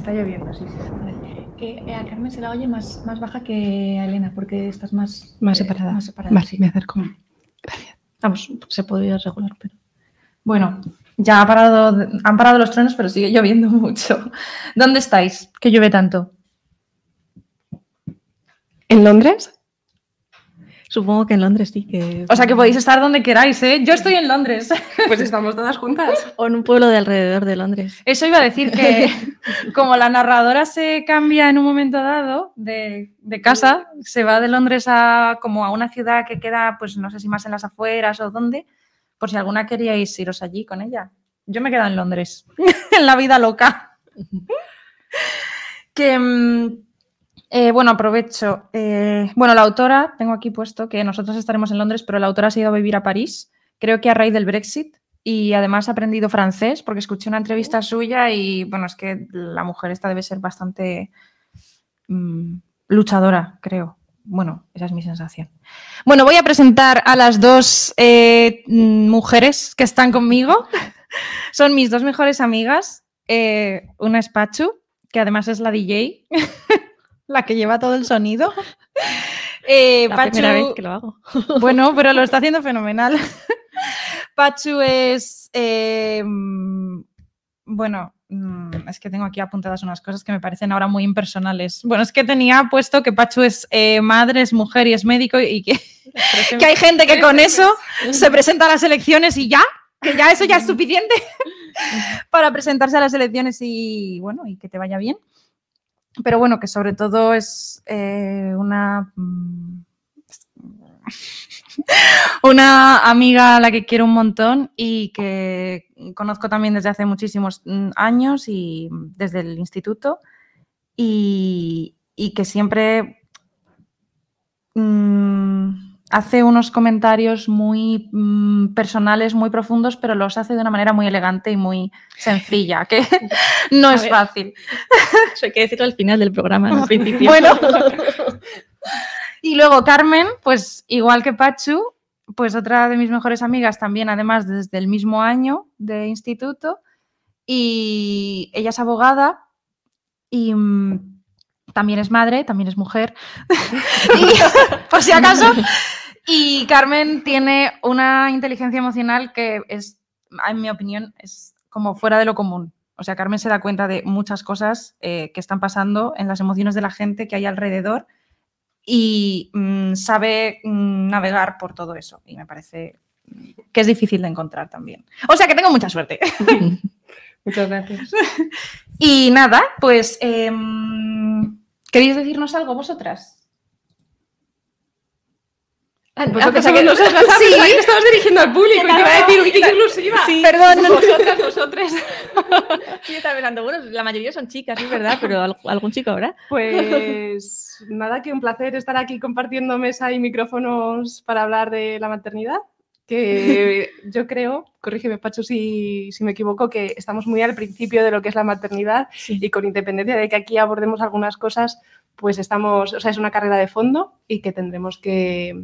Está lloviendo, sí, sí. Que eh, a Carmen se la oye más, más baja que a Elena, porque estás más, Más eh, separada. más separada, Vale, sí. me acerco. Vamos, se podría regular, pero. Bueno, ya ha parado, han parado los truenos, pero sigue lloviendo mucho. ¿Dónde estáis? Que llueve tanto. ¿En Londres? Supongo que en Londres sí, que. O sea que podéis estar donde queráis, ¿eh? Yo estoy en Londres. Pues estamos todas juntas. O en un pueblo de alrededor de Londres. Eso iba a decir que como la narradora se cambia en un momento dado de, de casa, se va de Londres a como a una ciudad que queda, pues no sé si más en las afueras o dónde, por si alguna queríais iros allí con ella. Yo me he quedado en Londres, en la vida loca. que, mm, eh, bueno, aprovecho. eh, bueno, la autora, tengo aquí puesto que nosotros estaremos en Londres, pero la autora se ha ido a vivir a París, creo que a raíz del Brexit, y además ha aprendido francés, porque escuché una entrevista suya y, bueno, es que la mujer esta debe ser bastante mm, luchadora, creo. Bueno, esa es mi sensación. Bueno, voy a presentar a las dos eh, mm, mujeres que están conmigo. Son mis dos mejores amigas. Una es Pachu, que además es la DJ, la que lleva todo el sonido. Eh, La Pachu- primera vez que lo hago. bueno, pero lo está haciendo fenomenal. Pachu es. eh, bueno, mm, es que tengo aquí apuntadas unas cosas que me parecen ahora muy impersonales. Bueno, es que tenía puesto que Pachu es eh, madre, es mujer y es médico y que, que hay gente que con eso se presenta a las elecciones y ya, que ya eso ya es suficiente para presentarse a las elecciones y bueno, y que te vaya bien. Pero bueno, que sobre todo es eh, una, mm, una amiga a la que quiero un montón y que conozco también desde hace muchísimos mm, años y desde el instituto y, y que siempre mm, hace unos comentarios muy mm, personales, muy profundos, pero los hace de una manera muy elegante y muy sencilla, que no es ver. fácil. Eso hay que decirlo al final del programa, no al principio. Bueno. Y luego Carmen, pues igual que Pachu, pues otra de mis mejores amigas también, además desde el mismo año de instituto. Y ella es abogada y mm, también es madre, también es mujer. Y, por si acaso. Y Carmen tiene una inteligencia emocional que es, en mi opinión, es como fuera de lo común. O sea, Carmen se da cuenta de muchas cosas eh, que están pasando en las emociones de la gente que hay alrededor y mm, sabe mm, navegar por todo eso. Y me parece que es difícil de encontrar también. O sea, que tengo mucha suerte. Muchas gracias. Y nada, pues, em, ¿queréis decirnos algo vosotras? Vosotros somos nosotras, ¿sabes? Ahí te estabas dirigiendo al público y te iba a decir, qué exclusiva. Sí. Perdón, Vosotras, vosotras. Sí, yo estaba pensando, bueno, la mayoría son chicas, es verdad, pero al- algún chico habrá. Pues nada, que un placer estar aquí compartiendo mesa y micrófonos para hablar de la maternidad. Que yo creo, corrígeme Pacho si, si me equivoco, que estamos muy al principio de lo que es la maternidad y con independencia de que aquí abordemos algunas cosas, pues estamos, o sea, es una carrera de fondo y que tendremos que,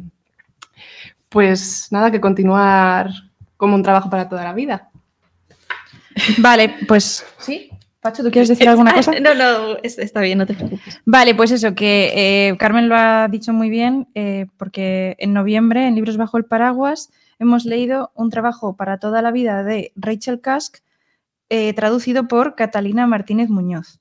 pues nada, que continuar como un trabajo para toda la vida. Vale, pues sí. Pacho, ¿tú quieres decir alguna cosa? No, no, es- está bien, no te preocupes. Vale, pues eso, que eh, Carmen lo ha dicho muy bien, eh, porque en noviembre, en Libros Bajo el Paraguas, hemos leído un trabajo para toda la vida de Rachel Kask, eh, traducido por Catalina Martínez Muñoz.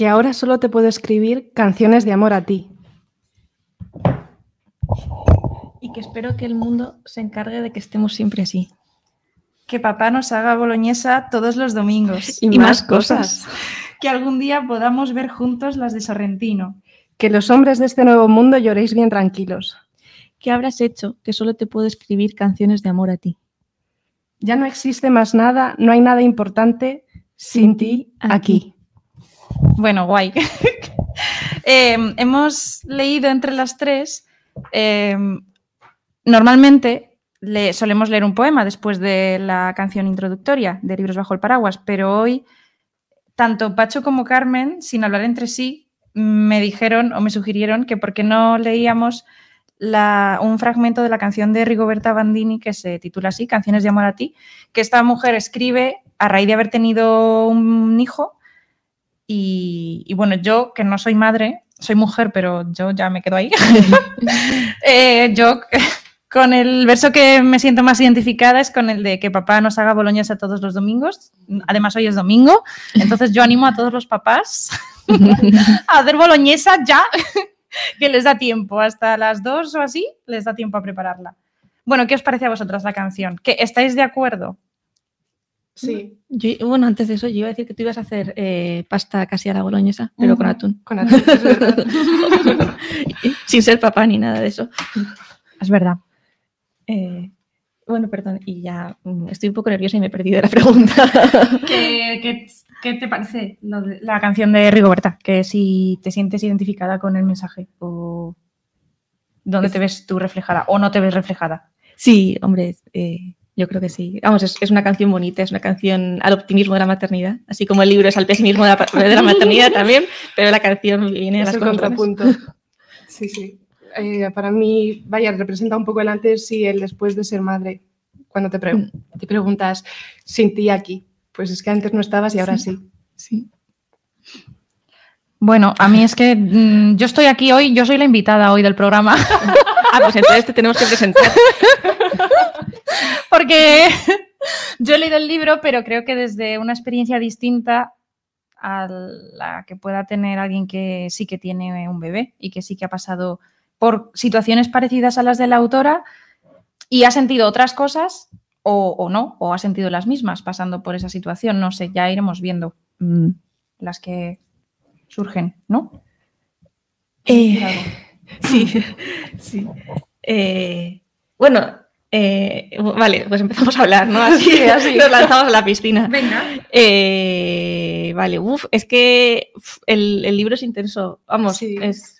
Que ahora solo te puedo escribir canciones de amor a ti. Y que espero que el mundo se encargue de que estemos siempre así. Que papá nos haga boloñesa todos los domingos. Y más cosas. Que algún día podamos ver juntos las de Sorrentino. Que los hombres de este nuevo mundo lloréis bien tranquilos. ¿Qué habrás hecho que solo te puedo escribir canciones de amor a ti? Ya no existe más nada, no hay nada importante. sin ti, aquí. Bueno, guay. Eh, hemos leído entre las tres. eh, normalmente le- solemos leer un poema después de la canción introductoria de Libros bajo el paraguas, pero hoy tanto Pacho como Carmen, sin hablar entre sí, me dijeron o me sugirieron que por qué no leíamos un fragmento de la canción de Rigoberta Bandini que se titula así, Canciones de amor a ti, que esta mujer escribe a raíz de haber tenido un hijo y, y bueno, yo que no soy madre, soy mujer, pero yo ya me quedo ahí. Eh, yo con el verso que me siento más identificada es con el de que papá nos haga boloñesa todos los domingos. Además, hoy es domingo, entonces yo animo a todos los papás a hacer boloñesa ya, que les da tiempo, hasta las dos o así, les da tiempo a prepararla. Bueno, ¿qué os parece a vosotras la canción? ¿Que estáis de acuerdo? Sí, Yo- bueno, antes de eso, yo iba a decir que tú ibas a hacer eh, pasta casi a la boloñesa, pero con atún. con atún, es verdad. Sin ser papá ni nada de eso. Es verdad. Eh, bueno, perdón, y ya mm, estoy un poco nerviosa y me he perdido de la pregunta. ¿Qué, qué- qué te parece lo de- la canción de Rigoberta? Que si te sientes identificada con el mensaje o dónde Es- te ves tú reflejada o no te ves reflejada. Sí, hombre, eh, yo creo que sí. Vamos, es, es una canción bonita, es una canción al optimismo de la maternidad, así como el libro es al pesimismo de la, pa- de la maternidad también, pero la canción viene es las el contrapunto. Sí, sí. Eh, para mí, vaya, representa un poco el antes y el después de ser madre. Cuando te, pre- te preguntas, sin ti aquí, pues es que antes no estabas y ahora sí. Sí. Bueno, a mí es que mm, yo estoy aquí hoy, yo soy la invitada hoy del programa, Ah, pues entonces te tenemos que presentar. porque yo he leído el libro, pero creo que desde una experiencia distinta a la que pueda tener alguien que sí que tiene un bebé y que sí que ha pasado por situaciones parecidas a las de la autora y ha sentido otras cosas o, o no, o ha sentido las mismas pasando por esa situación. No sé, ya iremos viendo mm, las que surgen, ¿no? Eh, sí, sí. Eh, bueno, eh, vale, pues empezamos a hablar, ¿no? Así, Sí, así. nos lanzamos a la piscina. Venga. Eh, vale, uf, es que uf, el, el libro es intenso. Vamos, Sí. es.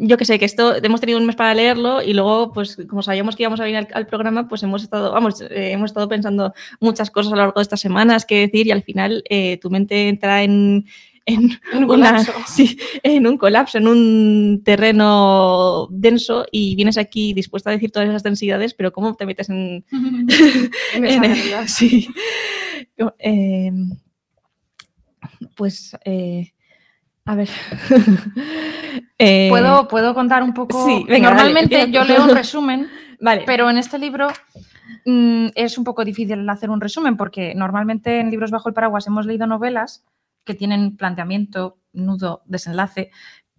Yo que sé, que esto hemos tenido un mes para leerlo y luego, pues, como sabíamos que íbamos a venir al, al programa, pues hemos estado, vamos, eh, hemos estado pensando muchas cosas a lo largo de estas semanas que decir y al final tu mente entra en, en En un una- colapso. sí, en un colapso, en un terreno denso y vienes aquí dispuesta a decir todas esas densidades, pero ¿cómo te metes en, En esa en el- realidad. sí. Eh, pues, eh, a ver. Eh, ¿Puedo, puedo contar un poco. sí, venga, Normalmente yo leo un resumen, Vale, pero en este libro mm, es un poco difícil hacer un resumen porque normalmente en libros bajo el paraguas hemos leído novelas que tienen planteamiento, nudo, desenlace,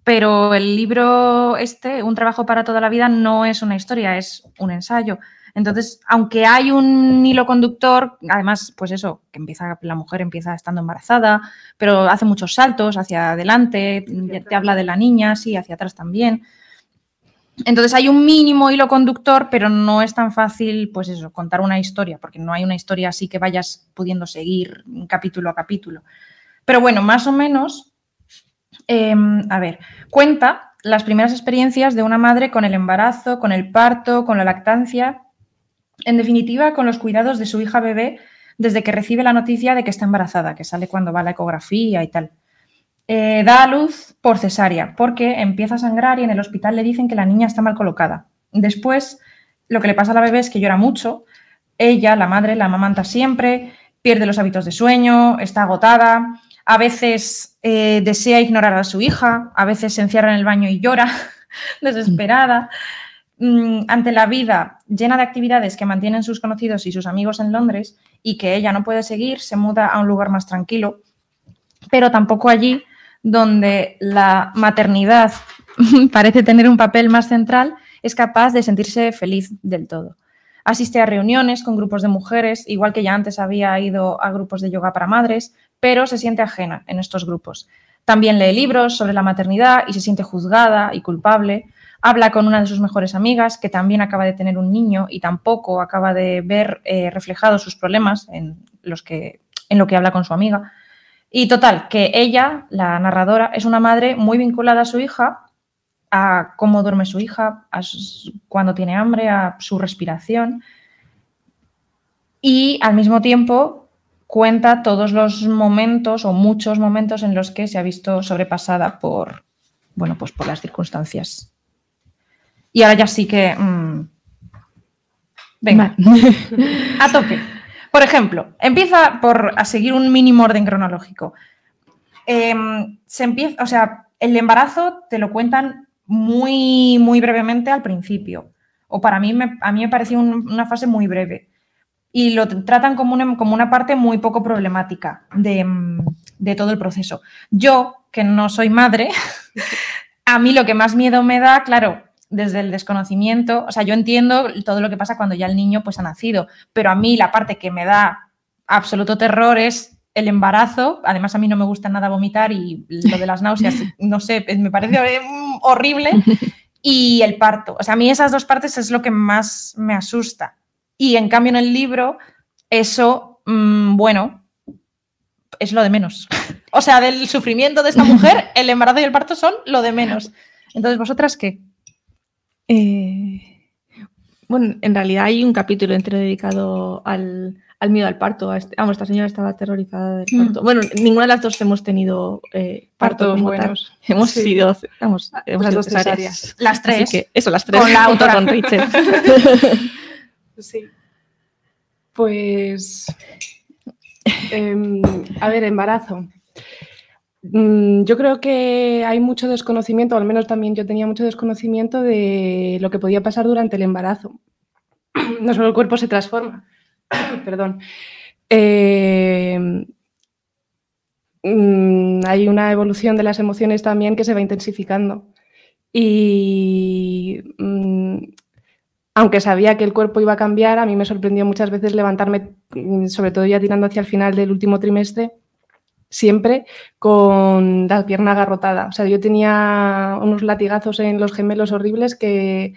pero el libro este, Un trabajo para toda la vida, no es una historia, es un ensayo. Entonces, aunque hay un hilo conductor, además, pues eso, que empieza, la mujer empieza estando embarazada, pero hace muchos saltos hacia adelante, te habla de la niña, sí, hacia atrás también. Entonces hay un mínimo hilo conductor, pero no es tan fácil, pues eso, contar una historia, porque no hay una historia así que vayas pudiendo seguir capítulo a capítulo. Pero bueno, más o menos, eh, a ver, cuenta las primeras experiencias de una madre con el embarazo, con el parto, con la lactancia, en definitiva, con los cuidados de su hija bebé desde que recibe la noticia de que está embarazada, que sale cuando va la ecografía y tal. Eh, da a luz por cesárea, porque empieza a sangrar y en el hospital le dicen que la niña está mal colocada. Después, lo que le pasa a la bebé es que llora mucho. Ella, la madre, la amamanta siempre, pierde los hábitos de sueño, está agotada, a veces eh, desea ignorar a su hija, a veces se encierra en el baño y llora, desesperada. Mm, ante la vida llena de actividades que mantienen sus conocidos y sus amigos en Londres y que ella no puede seguir, se muda a un lugar más tranquilo, pero tampoco allí donde la maternidad parece tener un papel más central, es capaz de sentirse feliz del todo. Asiste a reuniones con grupos de mujeres, igual que ya antes había ido a grupos de yoga para madres, pero se siente ajena en estos grupos. También lee libros sobre la maternidad y se siente juzgada y culpable. Habla con una de sus mejores amigas que también acaba de tener un niño y tampoco acaba de ver eh, reflejados sus problemas en los que lo que habla con su amiga. Y total, que ella, la narradora, es una madre muy vinculada a su hija, a cómo duerme su hija, a su- cuando tiene hambre, a su respiración. Y al mismo tiempo cuenta todos los momentos o muchos momentos en los que se ha visto sobrepasada por, bueno, pues por las circunstancias. Y ahora ya sí que... mm, venga, a tope. Por ejemplo, empieza por a seguir un mínimo orden cronológico. Em, se empieza, o sea, el embarazo te lo cuentan muy, muy brevemente al principio. O para mí, me, a mí me pareció un- una fase muy breve. Y lo tratan como una, como una parte muy poco problemática de, mm, de todo el proceso. Yo, que no soy madre, a mí lo que más miedo me da, claro, desde el desconocimiento, o sea, yo entiendo todo lo que pasa cuando ya el niño pues ha nacido, pero a mí la parte que me da absoluto terror es el embarazo. Además, a mí no me gusta nada vomitar y lo de las náuseas, no sé, me parece horrible. Y el parto. O sea, a mí esas dos partes es lo que más me asusta. Y en cambio en el libro, eso, mm, bueno, es lo de menos. O sea, del sufrimiento de esta mujer, el embarazo y el parto son lo de menos. Entonces, ¿vosotras qué? Eh, bueno, en realidad hay un capítulo entero dedicado al, al miedo al parto. a este- vamos, esta señora estaba aterrorizada del Mm. parto. Bueno, ninguna de las dos hemos tenido eh, parto Partos como tal. Hemos Sí. sido, vamos, hemos Las sido dos cesáreas. Las tres. que eso, las tres. Con la autora. con. Sí. Pues, em, a ver, embarazo. Mm, Yo creo que hay mucho desconocimiento, al menos también yo tenía mucho desconocimiento de lo que podía pasar durante el embarazo. No solo el cuerpo se transforma, perdón. Eh, mm, hay una evolución de las emociones también que se va intensificando. Y mm, aunque sabía que el cuerpo iba a cambiar, a mí me sorprendió muchas veces levantarme, mm, sobre todo ya tirando hacia el final del último trimestre, siempre con la pierna agarrotada. O sea, yo tenía unos latigazos en los gemelos horribles que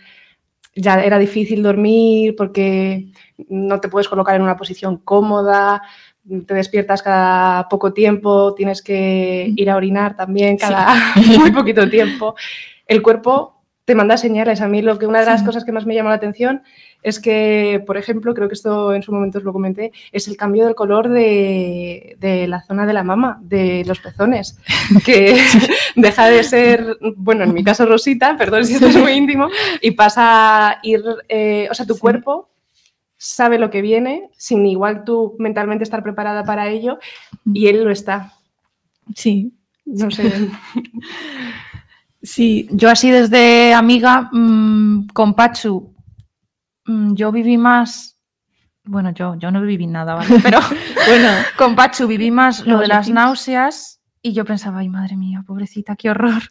ya era difícil dormir porque no te puedes colocar en una posición cómoda, te despiertas cada poco tiempo, tienes que ir a orinar también cada muy poquito tiempo. El cuerpo te manda señales. A mí lo que una de las Sí. cosas que más me llamó la atención es que, por ejemplo, creo que esto en su momento os lo comenté, es el cambio del color de, de la zona de la mama, de los pezones, que deja de ser, bueno, en mi caso rosita, perdón si esto es muy íntimo, y pasa a ir, eh, o sea, tu Sí. cuerpo sabe lo que viene, sin igual tú mentalmente estar preparada para ello, y él lo está. Sí, No sé. sí. Yo así desde amiga mm, con Pachu, mm, yo viví más, bueno, yo, yo no viví nada, ¿vale? Pero Bueno, con Pachu viví más lo de las náuseas y yo pensaba, ay, madre mía, pobrecita, qué horror.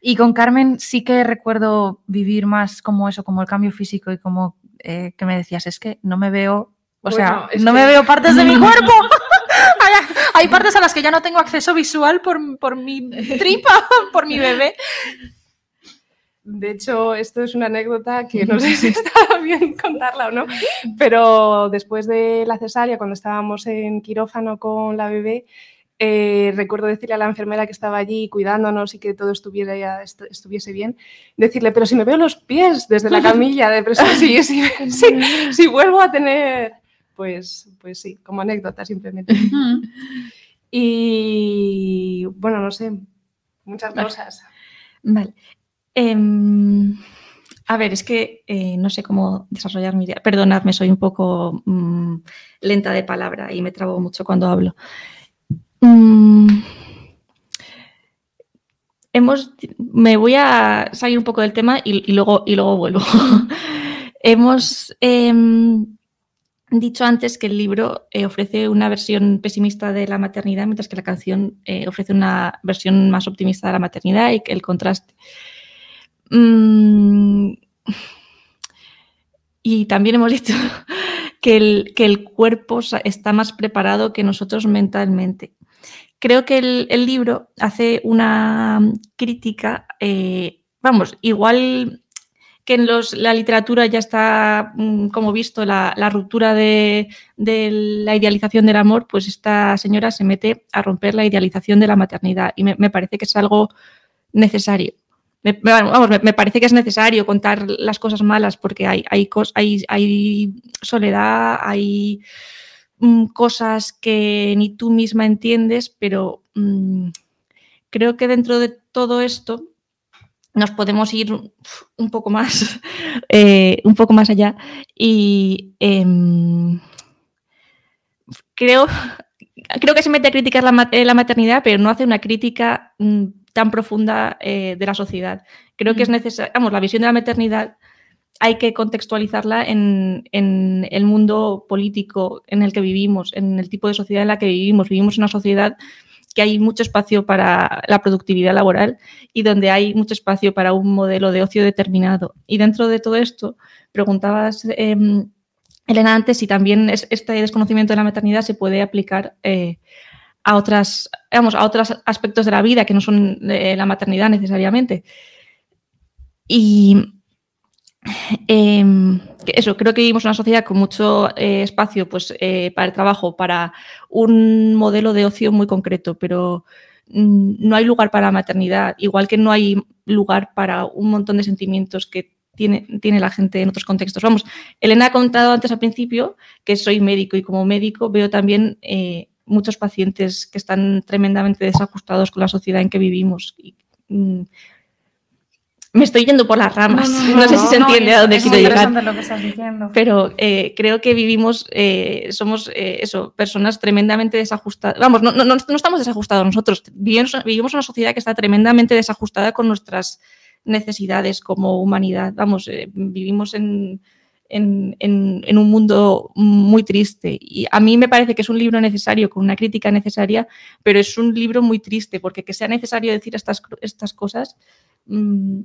Y con Carmen sí que recuerdo vivir más como eso, como el cambio físico y como eh, que me decías, es que no me veo, o Bueno, sea, no que- me veo partes de mi cuerpo. Hay, partes a las que ya no tengo acceso visual por, por mi tripa, por mi bebé. De hecho, esto es una anécdota que no sé si está bien contarla o no, pero después de la cesárea, cuando estábamos en quirófano con la bebé, eh, recuerdo decirle a la enfermera que estaba allí cuidándonos y que todo estuviera ya estu- estuviese bien, decirle, pero si me veo los pies desde la camilla de presión, sí, sí, sí, si vuelvo a tener, pues, pues sí, como anécdota simplemente. Y bueno, no sé, muchas Vale. cosas. Vale. Em, a ver, es que eh, no sé cómo desarrollar mi idea. Perdonadme, soy un poco mm, lenta de palabra y me trabo mucho cuando hablo. Mm, hemos, me voy a salir un poco del tema y, y luego, y luego vuelvo. hemos em, dicho antes que el libro eh, ofrece una versión pesimista de la maternidad, mientras que la canción eh, ofrece una versión más optimista de la maternidad y el contraste. Mm, y también hemos dicho que el, que el cuerpo está más preparado que nosotros mentalmente. Creo que el, el libro hace una crítica, eh, vamos, igual que en los, la literatura ya está mm, como visto la, la ruptura de, de la idealización del amor, pues esta señora se mete a romper la idealización de la maternidad y me, parece que es algo necesario. Me, vamos, me, me parece que es necesario contar las cosas malas porque hay, hay, cos- hay, hay soledad, hay mm, cosas que ni tú misma entiendes, pero mm, creo que dentro de todo esto nos podemos ir un poco más, eh, un poco más allá y em, creo, creo que se mete a criticar la, eh, la maternidad, pero no hace una crítica mm, tan profunda eh, de la sociedad. Creo que es necesario, vamos, la visión de la maternidad hay que contextualizarla en, en el mundo político en el que vivimos, en el tipo de sociedad en la que vivimos. Vivimos en una sociedad que hay mucho espacio para la productividad laboral y donde hay mucho espacio para un modelo de ocio determinado. Y dentro de todo esto, preguntabas, eh, Elena, antes si también es- este desconocimiento de la maternidad se puede aplicar eh, a, otras, vamos, a otros aspectos de la vida que no son eh, la maternidad necesariamente. Y em, eso, creo que vivimos una sociedad con mucho eh, espacio pues, eh, para el trabajo, para un modelo de ocio muy concreto, pero mm, no hay lugar para la maternidad, igual que no hay lugar para un montón de sentimientos que tiene, tiene la gente en otros contextos. Vamos, Elena ha contado antes al principio que soy médico y como médico veo también eh, muchos pacientes que están tremendamente desajustados con la sociedad en que vivimos. Mm, me estoy yendo por las ramas, no, sé si se entiende a dónde es quiero llegar lo que estás diciendo. pero eh, creo que vivimos, eh, somos eh, eso, personas tremendamente desajustadas. Vamos, no, no, no no estamos desajustados nosotros, vivimos, vivimos una sociedad que está tremendamente desajustada con nuestras necesidades como humanidad. Vamos, vivimos en, en, en- en un mundo muy triste. Y a mí me parece que es un libro necesario, con una crítica necesaria, pero es un libro muy triste, porque que sea necesario decir estas, estas cosas. mm,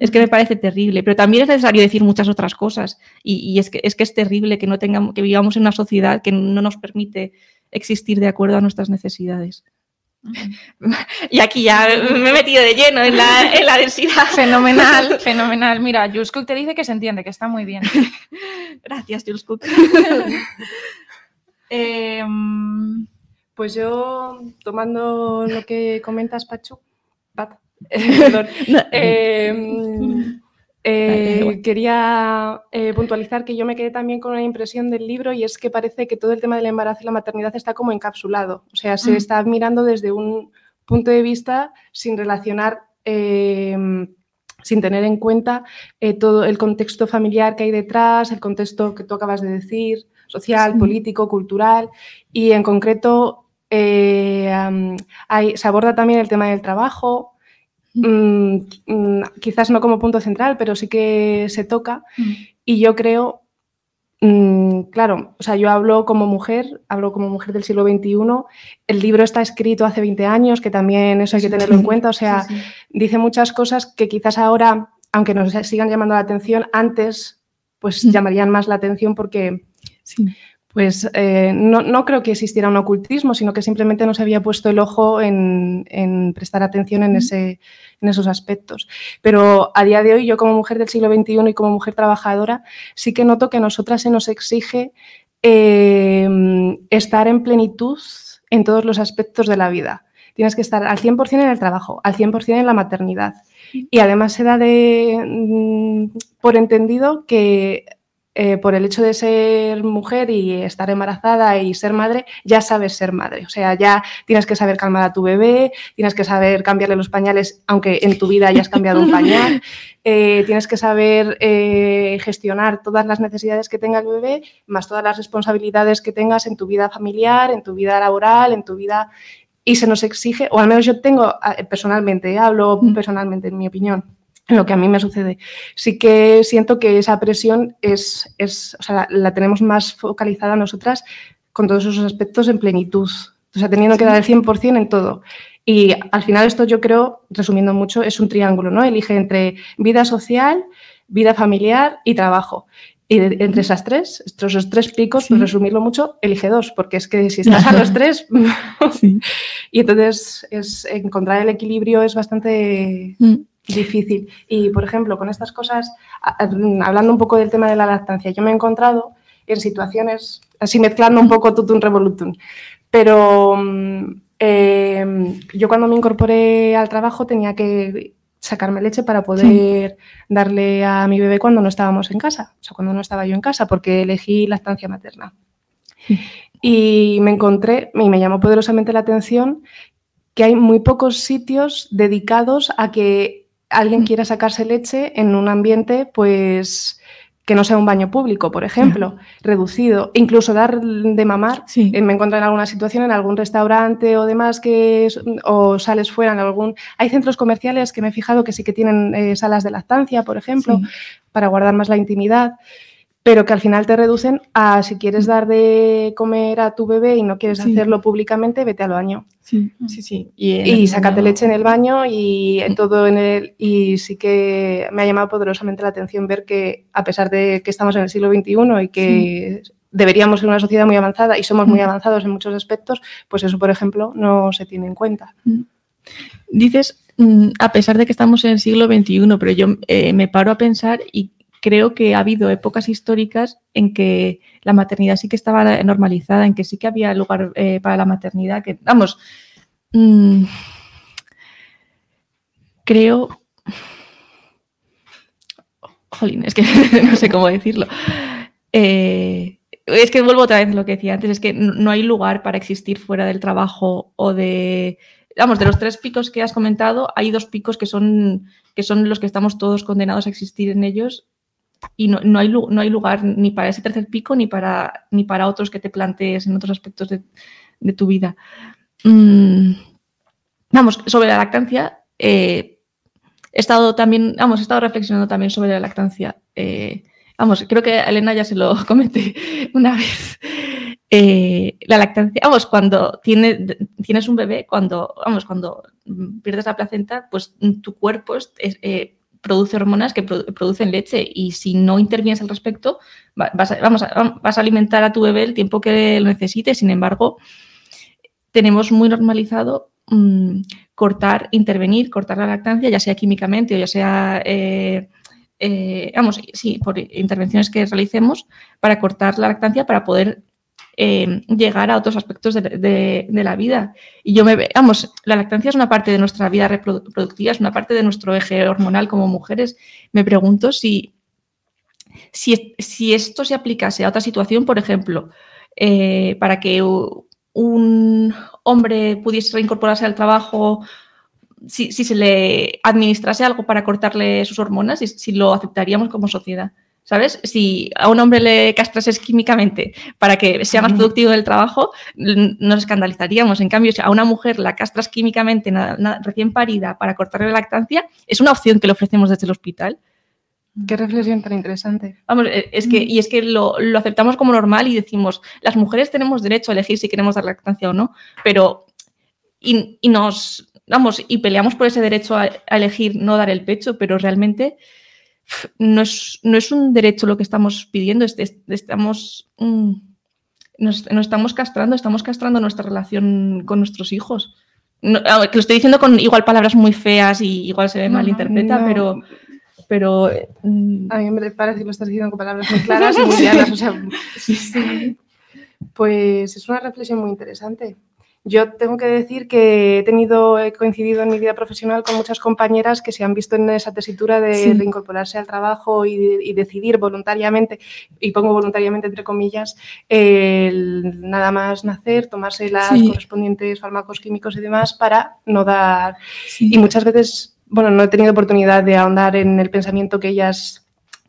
es que me parece terrible, pero también es necesario decir muchas otras cosas. Y, y es, que, es que es terrible que, no tengamos, que vivamos en una sociedad que no nos permite existir de acuerdo a nuestras necesidades. Y aquí ya me he metido de lleno en la, en la densidad. Fenomenal, fenomenal. Mira, Jules Cook te dice que se entiende, que está muy bien. Gracias, Jules Cook. Em, Pues yo, tomando lo que comentas, Pachu, eh, eh, quería eh, puntualizar que yo me quedé también con una impresión del libro y es que parece que todo el tema del embarazo y la maternidad está como encapsulado. O sea, se Mm. está mirando desde un punto de vista sin relacionar, eh, sin tener en cuenta eh, todo el contexto familiar que hay detrás, el contexto que tú acabas de decir, social, Sí. político, cultural y en concreto eh, hay- se aborda también el tema del trabajo. Mm, mm, quizás no como punto central, pero sí que se toca. Mm. Y yo creo, claro, o sea, yo hablo como mujer, hablo como mujer del siglo XXI. El libro está escrito hace 20 años, que también eso hay que tenerlo en cuenta. O sea, sí, sí. dice muchas cosas que quizás ahora, aunque nos sigan llamando la atención, antes pues llamarían más la atención porque pues eh, no, no creo que existiera un ocultismo, sino que simplemente no se había puesto el ojo en, en prestar atención en, ese, en esos aspectos. Pero a día de hoy, yo como mujer del siglo XXI y como mujer trabajadora, sí que noto que a nosotras se nos exige eh, estar en plenitud en todos los aspectos de la vida. Tienes que estar al 100% en el trabajo, al 100% en la maternidad. Y además se da de, mm, por entendido que eh, por el hecho de ser mujer y estar embarazada y ser madre, ya sabes ser madre. O sea, ya tienes que saber calmar a tu bebé, tienes que saber cambiarle los pañales, aunque en tu vida hayas cambiado un pañal, eh, tienes que saber eh, gestionar todas las necesidades que tenga el bebé, más todas las responsabilidades que tengas en tu vida familiar, en tu vida laboral, en tu vida... Y se nos exige, o al menos yo tengo personalmente, hablo personalmente, en mi opinión, lo que a mí me sucede. Sí que siento que esa presión es, es o sea, la, la tenemos más focalizada nosotras con todos esos aspectos en plenitud. O sea, teniendo que dar el 100% en todo. Y al final esto yo creo, resumiendo mucho, es un triángulo, ¿no? Elige entre vida social, vida familiar y trabajo. Y de- entre esas tres, estos esos tres picos, Sí. resumirlo mucho, elige dos, porque es que si estás a los tres... y entonces es, encontrar el equilibrio es bastante Mm. Difícil. Y, por ejemplo, con estas cosas, hablando un poco del tema de la lactancia, yo me he encontrado en situaciones, así mezclando un poco tutum revolutum, pero mm, eh, yo cuando me incorporé al trabajo tenía que sacarme leche para poder darle a mi bebé cuando no estábamos en casa, o sea, cuando no estaba yo en casa, porque elegí lactancia materna. Y me encontré, y me llamó poderosamente la atención, que hay muy pocos sitios dedicados a que alguien quiera sacarse leche en un ambiente, pues, que no sea un baño público, por ejemplo, reducido. Incluso dar de mamar Sí. eh, me encuentro en alguna situación, en algún restaurante o demás, que es- o sales fuera en algún... Hay centros comerciales que me he fijado que sí que tienen eh, salas de lactancia, por ejemplo, Sí. para guardar más la intimidad, pero que al final te reducen a si quieres dar de comer a tu bebé y no quieres Sí. hacerlo públicamente, vete al baño. Sí, sí, sí. Y, Y sácate baño- leche en el baño y en todo en el... Y sí que me ha llamado poderosamente la atención ver que a pesar de que estamos en el siglo XXI y que deberíamos ser una sociedad muy avanzada y somos muy Mm. avanzados en muchos aspectos, pues eso, por ejemplo, no se tiene en cuenta. Dices, mm, a pesar de que estamos en el siglo XXI, pero yo eh, me paro a pensar y creo que ha habido épocas históricas en que la maternidad sí que estaba normalizada, en que sí que había lugar eh, para la maternidad, que, vamos, mm, creo... Jolín, es que no sé cómo decirlo. Eh, es que vuelvo otra vez a lo que decía antes, es que no hay lugar para existir fuera del trabajo o de, vamos, de los tres picos que has comentado, hay dos picos que son, que son los que estamos todos condenados a existir en ellos y no, no hay, no hay lugar ni para ese tercer pico ni para, ni para otros que te plantees en otros aspectos de, de tu vida. Mm, vamos, sobre la lactancia, eh, he estado también, vamos, he estado reflexionando también sobre la lactancia. eh, vamos, creo que Elena ya se lo comenté una vez. Eh, la lactancia, vamos, cuando tiene- tienes un bebé, cuando, vamos, cuando pierdes la placenta, pues tu cuerpo es- produce hormonas que produ- producen leche y si no intervienes al respecto, va- vas a, vamos vas a alimentar a tu bebé el tiempo que lo necesite. Sin embargo, tenemos muy normalizado mm, cortar, intervenir, cortar la lactancia, ya sea químicamente o ya sea, eh, eh, vamos, sí, por intervenciones que realicemos para cortar la lactancia para poder eh, llegar a otros aspectos de, la vida. Y yo me vamos, la lactancia es una parte de nuestra vida reprodu- reproductiva, es una parte de nuestro eje hormonal como mujeres. Me pregunto si, si, si esto se aplicase a otra situación, por ejemplo, eh, para que un hombre pudiese reincorporarse al trabajo, si, si se le administrase algo para cortarle sus hormonas, si, si lo aceptaríamos como sociedad. ¿Sabes? Si a un hombre le castrases químicamente para que sea más productivo en el trabajo, nos escandalizaríamos. En cambio, si a una mujer la castras químicamente na- na- recién parida para cortarle la lactancia, es una opción que le ofrecemos desde el hospital. Qué reflexión tan interesante. Vamos, eh, es que, y es que lo, lo aceptamos como normal y decimos, las mujeres tenemos derecho a elegir si queremos dar lactancia o no, pero y, y nos, vamos, y peleamos por ese derecho a, a elegir no dar el pecho, pero realmente no es, no es un derecho lo que estamos pidiendo, es- es- estamos, mm, nos, nos estamos castrando, estamos castrando nuestra relación con nuestros hijos. No, que lo estoy diciendo con igual palabras muy feas y igual se No, malinterpreta, pero, pero mm, A mí me parece que lo estás diciendo con palabras muy claras y muy llanas. O sea, sí. Pues es una reflexión muy interesante. Yo tengo que decir que he tenido, he coincidido en mi vida profesional con muchas compañeras que se han visto en esa tesitura de Sí. reincorporarse al trabajo y, y decidir voluntariamente, y pongo voluntariamente entre comillas, el nada más nacer, tomarse las Sí. correspondientes fármacos químicos y demás para no dar sí. y muchas veces, bueno, no he tenido oportunidad de ahondar en el pensamiento que ellas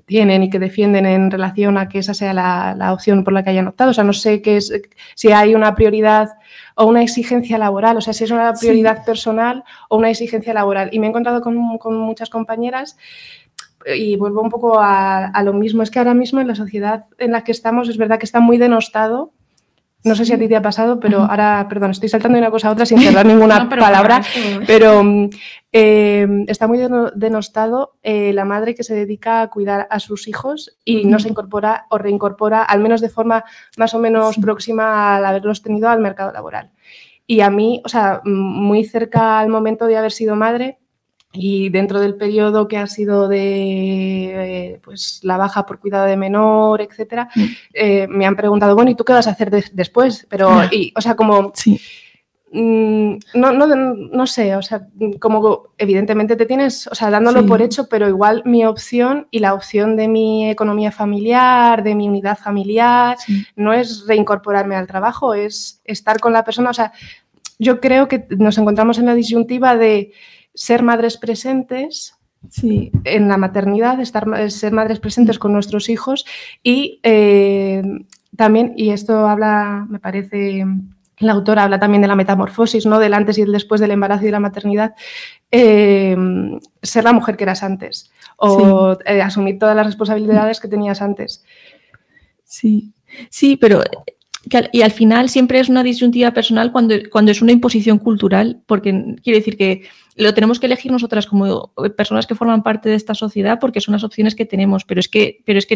tienen y que defienden en relación a que esa sea la, la opción por la que hayan optado. O sea, no sé qué es, si hay una prioridad o una exigencia laboral, o sea, si es una Sí. prioridad personal o una exigencia laboral. Y me he encontrado con, con muchas compañeras y vuelvo un poco a, a lo mismo. Es que ahora mismo en la sociedad en la que estamos es verdad que está muy denostado. No sé si a ti te ha pasado, pero ahora, perdón, estoy saltando de una cosa a otra sin cerrar ninguna No, pero palabra. Pero eh, está muy deno- denostado eh, la madre que se dedica a cuidar a sus hijos y no se incorpora o reincorpora, al menos de forma más o menos Sí. próxima al haberlos tenido al mercado laboral. Y a mí, o sea, muy cerca al momento de haber sido madre, y dentro del periodo que ha sido de eh, pues, la baja por cuidado de menor, etcétera, Mm. eh, me han preguntado, bueno, ¿y tú qué vas a hacer de- después? Pero, y, o sea, como Sí. Mm, no, no, no sé, o sea, como evidentemente te tienes, o sea, dándolo Sí. por hecho, pero igual mi opción y la opción de mi economía familiar, de mi unidad familiar, Sí. no es reincorporarme al trabajo, es estar con la persona, o sea, yo creo que nos encontramos en la disyuntiva de ser madres presentes Sí. en la maternidad, estar, ser madres presentes con nuestros hijos y eh, también, y esto habla, me parece, la autora habla también de la metamorfosis, ¿no? del antes y el después del embarazo y de la maternidad, eh, ser la mujer que eras antes o eh, asumir todas las responsabilidades que tenías antes. Sí, sí, pero y al final siempre es una disyuntiva personal cuando, cuando es una imposición cultural, porque quiere decir que lo tenemos que elegir nosotras como personas que forman parte de esta sociedad porque son las opciones que tenemos, pero es que, pero es que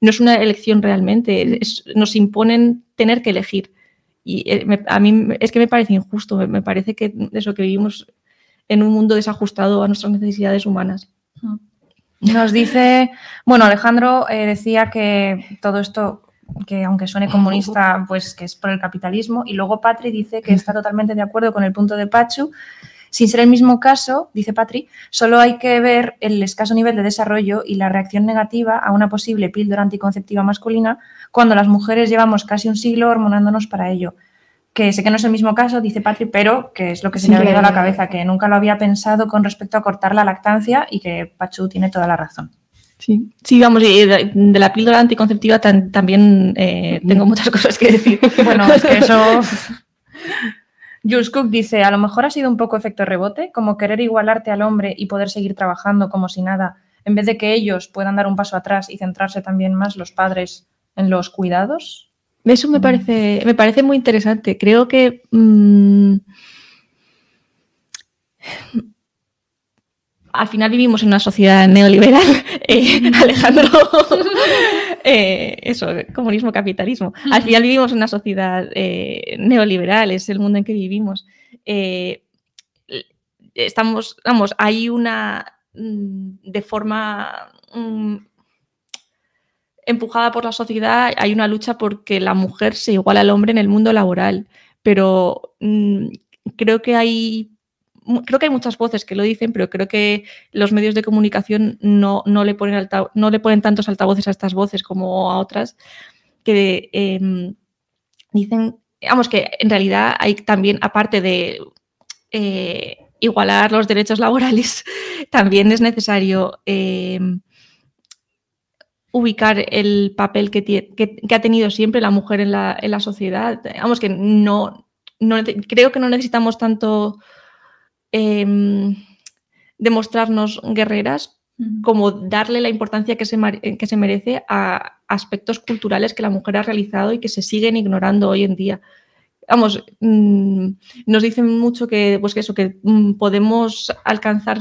no es una elección realmente, es- nos imponen tener que elegir. Y eh, me- a mí es que me parece injusto, me, me parece que eso que vivimos en un mundo desajustado a nuestras necesidades humanas. Nos dice, bueno, Alejandro eh, decía que todo esto, que aunque suene comunista, pues que es por el capitalismo. Y luego Patri dice que está totalmente de acuerdo con el punto de Pachu. Sin ser el mismo caso, dice Patri, solo hay que ver el escaso nivel de desarrollo y la reacción negativa a una posible píldora anticonceptiva masculina cuando las mujeres llevamos casi un siglo hormonándonos para ello. Que sé que no es el mismo caso, dice Patri, pero que es lo que se Sí, me ha venido a la cabeza, que nunca lo había pensado con respecto a cortar la lactancia y que Pachu tiene toda la razón. Sí, sí, vamos, y de, de la píldora anticonceptiva tan- también eh, tengo muchas cosas que decir. Bueno, es que eso. Jules Cook dice: A lo mejor ha sido un poco efecto rebote, como querer igualarte al hombre y poder seguir trabajando como si nada, en vez de que ellos puedan dar un paso atrás y centrarse también más los padres en los cuidados. Eso me parece, me parece muy interesante. Creo que mm, al final vivimos en una sociedad neoliberal. Eh, Alejandro, eh, eso, comunismo, capitalismo. Al final vivimos una sociedad eh, neoliberal, es el mundo en que vivimos. Eh, estamos, vamos, hay una mm, de forma mm, empujada por la sociedad, hay una lucha porque la mujer se iguala al hombre en el mundo laboral, pero mm, creo que hay creo que hay muchas voces que lo dicen, pero creo que los medios de comunicación no, no le, ponen no le ponen tantos altavoces a estas voces como a otras, que em, dicen, vamos, que en realidad hay también, aparte de eh, igualar los derechos laborales, también es necesario em, ubicar el papel que, tie- que- ha tenido siempre la mujer en la, en la sociedad. Vamos, que no, no creo que no necesitamos tanto em, demostrarnos guerreras como darle la importancia que se, mar- que se merece a aspectos culturales que la mujer ha realizado y que se siguen ignorando hoy en día. Vamos, mm, nos dicen mucho que, pues que eso, que mm, podemos alcanzar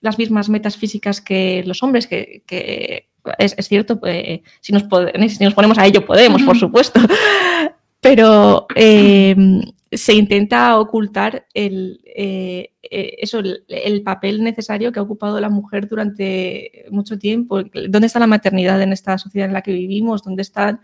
las mismas metas físicas que los hombres, que, que es, es cierto, pues, si, nos si nos ponemos a ello podemos, por supuesto, pero eh, se intenta ocultar el, eh, eh, eso, el, el papel necesario que ha ocupado la mujer durante mucho tiempo. ¿Dónde está la maternidad en esta sociedad en la que vivimos? ¿Dónde está,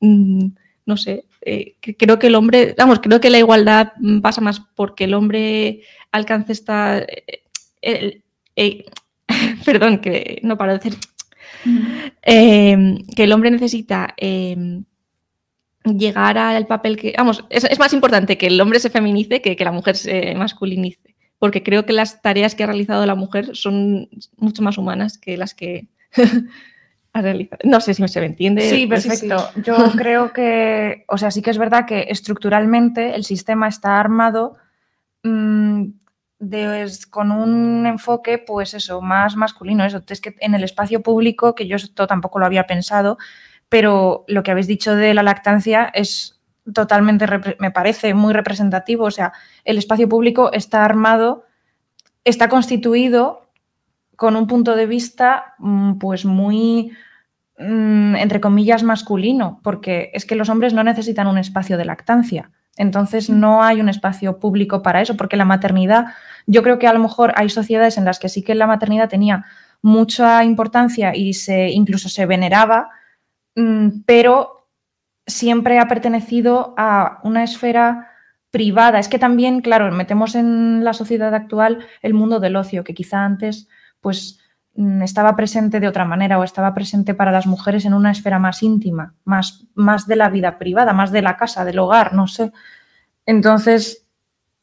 mm, no sé, eh, creo que el hombre, vamos, creo que la igualdad mm, pasa más porque el hombre alcance esta... eh, el- perdón, que no paro de decir... eh, que el hombre necesita... llegar al papel que, vamos, es, es más importante que el hombre se feminice que que la mujer se masculinice, porque creo que las tareas que ha realizado la mujer son mucho más humanas que las que ha realizado. No sé si se me entiende. Sí, sí, perfecto. Yo creo que, o sea, sí que es verdad que estructuralmente el sistema está armado mm, de- con un enfoque, pues eso, más masculino. Eso, es que en el espacio público, que yo esto tampoco lo había pensado, pero lo que habéis dicho de la lactancia es totalmente, me parece muy representativo. O sea, el espacio público está armado, está constituido con un punto de vista, mm, pues muy mm, entre comillas, masculino, porque es que los hombres no necesitan un espacio de lactancia. Entonces no hay un espacio público para eso, porque la maternidad, yo creo que a lo mejor hay sociedades en las que sí que la maternidad tenía mucha importancia y se incluso se veneraba, pero siempre ha pertenecido a una esfera privada. Es que también, claro, metemos en la sociedad actual el mundo del ocio, que quizá antes pues mm, estaba presente de otra manera o estaba presente para las mujeres en una esfera más íntima, más, más de la vida privada, más de la casa, del hogar, no sé. Entonces,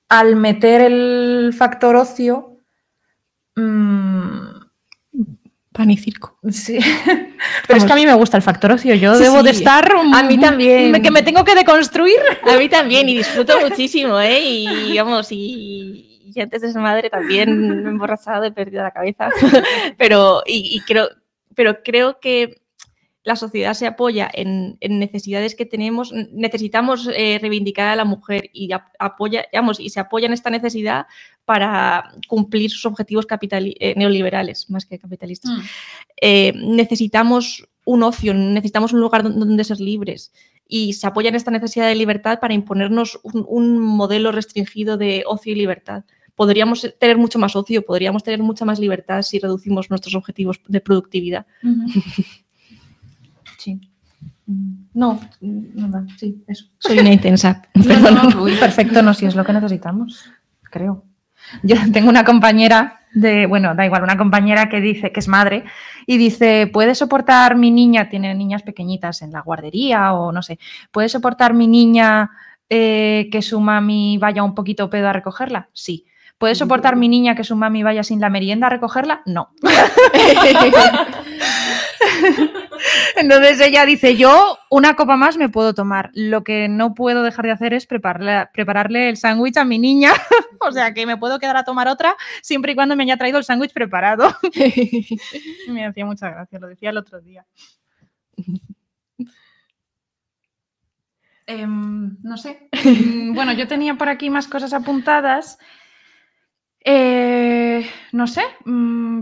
al meter el factor ocio, mm, Pan y circo. sí. Pero es que a mí me gusta el factor ocio. Yo Sí, debo de estar. A mí mm, también. Que me tengo que deconstruir. A mí también, y disfruto muchísimo, ¿eh? Y vamos, y, y antes de ser madre también me he emborrachado, he perdido la cabeza. Pero, y, y creo, pero creo que la sociedad se apoya en, en necesidades que tenemos. Necesitamos eh, reivindicar a la mujer y ap- apoya, digamos, y se apoya en esta necesidad para cumplir sus objetivos eh, neoliberales, más que capitalistas eh, necesitamos un ocio, necesitamos un lugar don- donde ser libres. Y se apoya en esta necesidad de libertad para imponernos un, un modelo restringido de ocio y libertad. Podríamos tener mucho más ocio, podríamos tener mucha más libertad si reducimos nuestros objetivos de productividad. No, nada, sí, eso. Soy una intensa. No, no, perfecto, no, si es lo que necesitamos, creo. Yo tengo una compañera de, bueno, da igual, una compañera que dice que es madre y dice, ¿puede soportar mi niña? Tiene niñas pequeñitas en la guardería o no sé, ¿puede soportar mi niña eh, que su mami vaya un poquito pedo a recogerla? Sí. ¿Puede soportar mi niña que su mami vaya sin la merienda a recogerla? No. Entonces ella dice, yo una copa más me puedo tomar. Lo que no puedo dejar de hacer es prepararle, prepararle el sándwich a mi niña. o sea que me puedo quedar a tomar otra siempre y cuando me haya traído el sándwich preparado. me hacía mucha gracia, lo decía el otro día. Em, no sé. Mm, Bueno, yo tenía por aquí más cosas apuntadas. Eh, no sé. mm,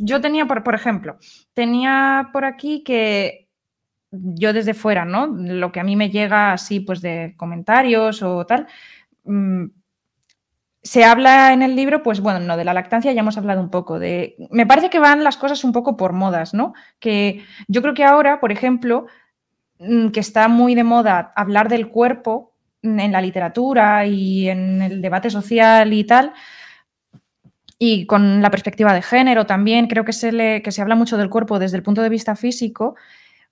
Yo tenía, por, ejemplo, tenía por aquí que yo desde fuera, ¿no? Lo que a mí me llega así, pues de comentarios o tal. mm, se habla en el libro, pues bueno, no, de la lactancia ya hemos hablado un poco. De, me parece que van las cosas un poco por modas, ¿no? Que yo creo que ahora, por ejemplo, mm, que está muy de moda hablar del cuerpo en la literatura y en el debate social y tal, y con la perspectiva de género también, creo que se, le, que se habla mucho del cuerpo desde el punto de vista físico,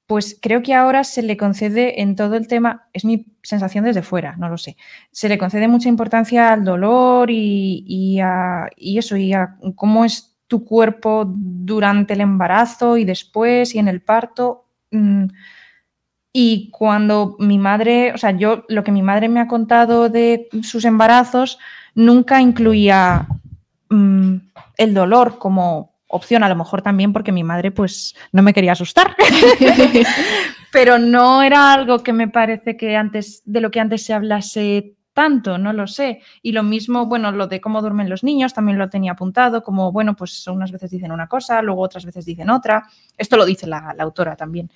pues creo que ahora se le concede en todo el tema, es mi sensación desde fuera, no lo sé, se le concede mucha importancia al dolor y, y a, y eso, y a cómo es tu cuerpo durante el embarazo y después y en el parto. mm, Y cuando mi madre, o sea, yo lo que mi madre me ha contado de sus embarazos nunca incluía mm, el dolor como opción, a lo mejor también porque mi madre pues no me quería asustar. Pero no era algo que me parece que antes, de lo que antes se hablase tanto, no lo sé. Y lo mismo, bueno, lo de cómo duermen los niños también lo tenía apuntado, como, bueno, pues unas veces dicen una cosa, luego otras veces dicen otra. Esto lo dice la, la autora también.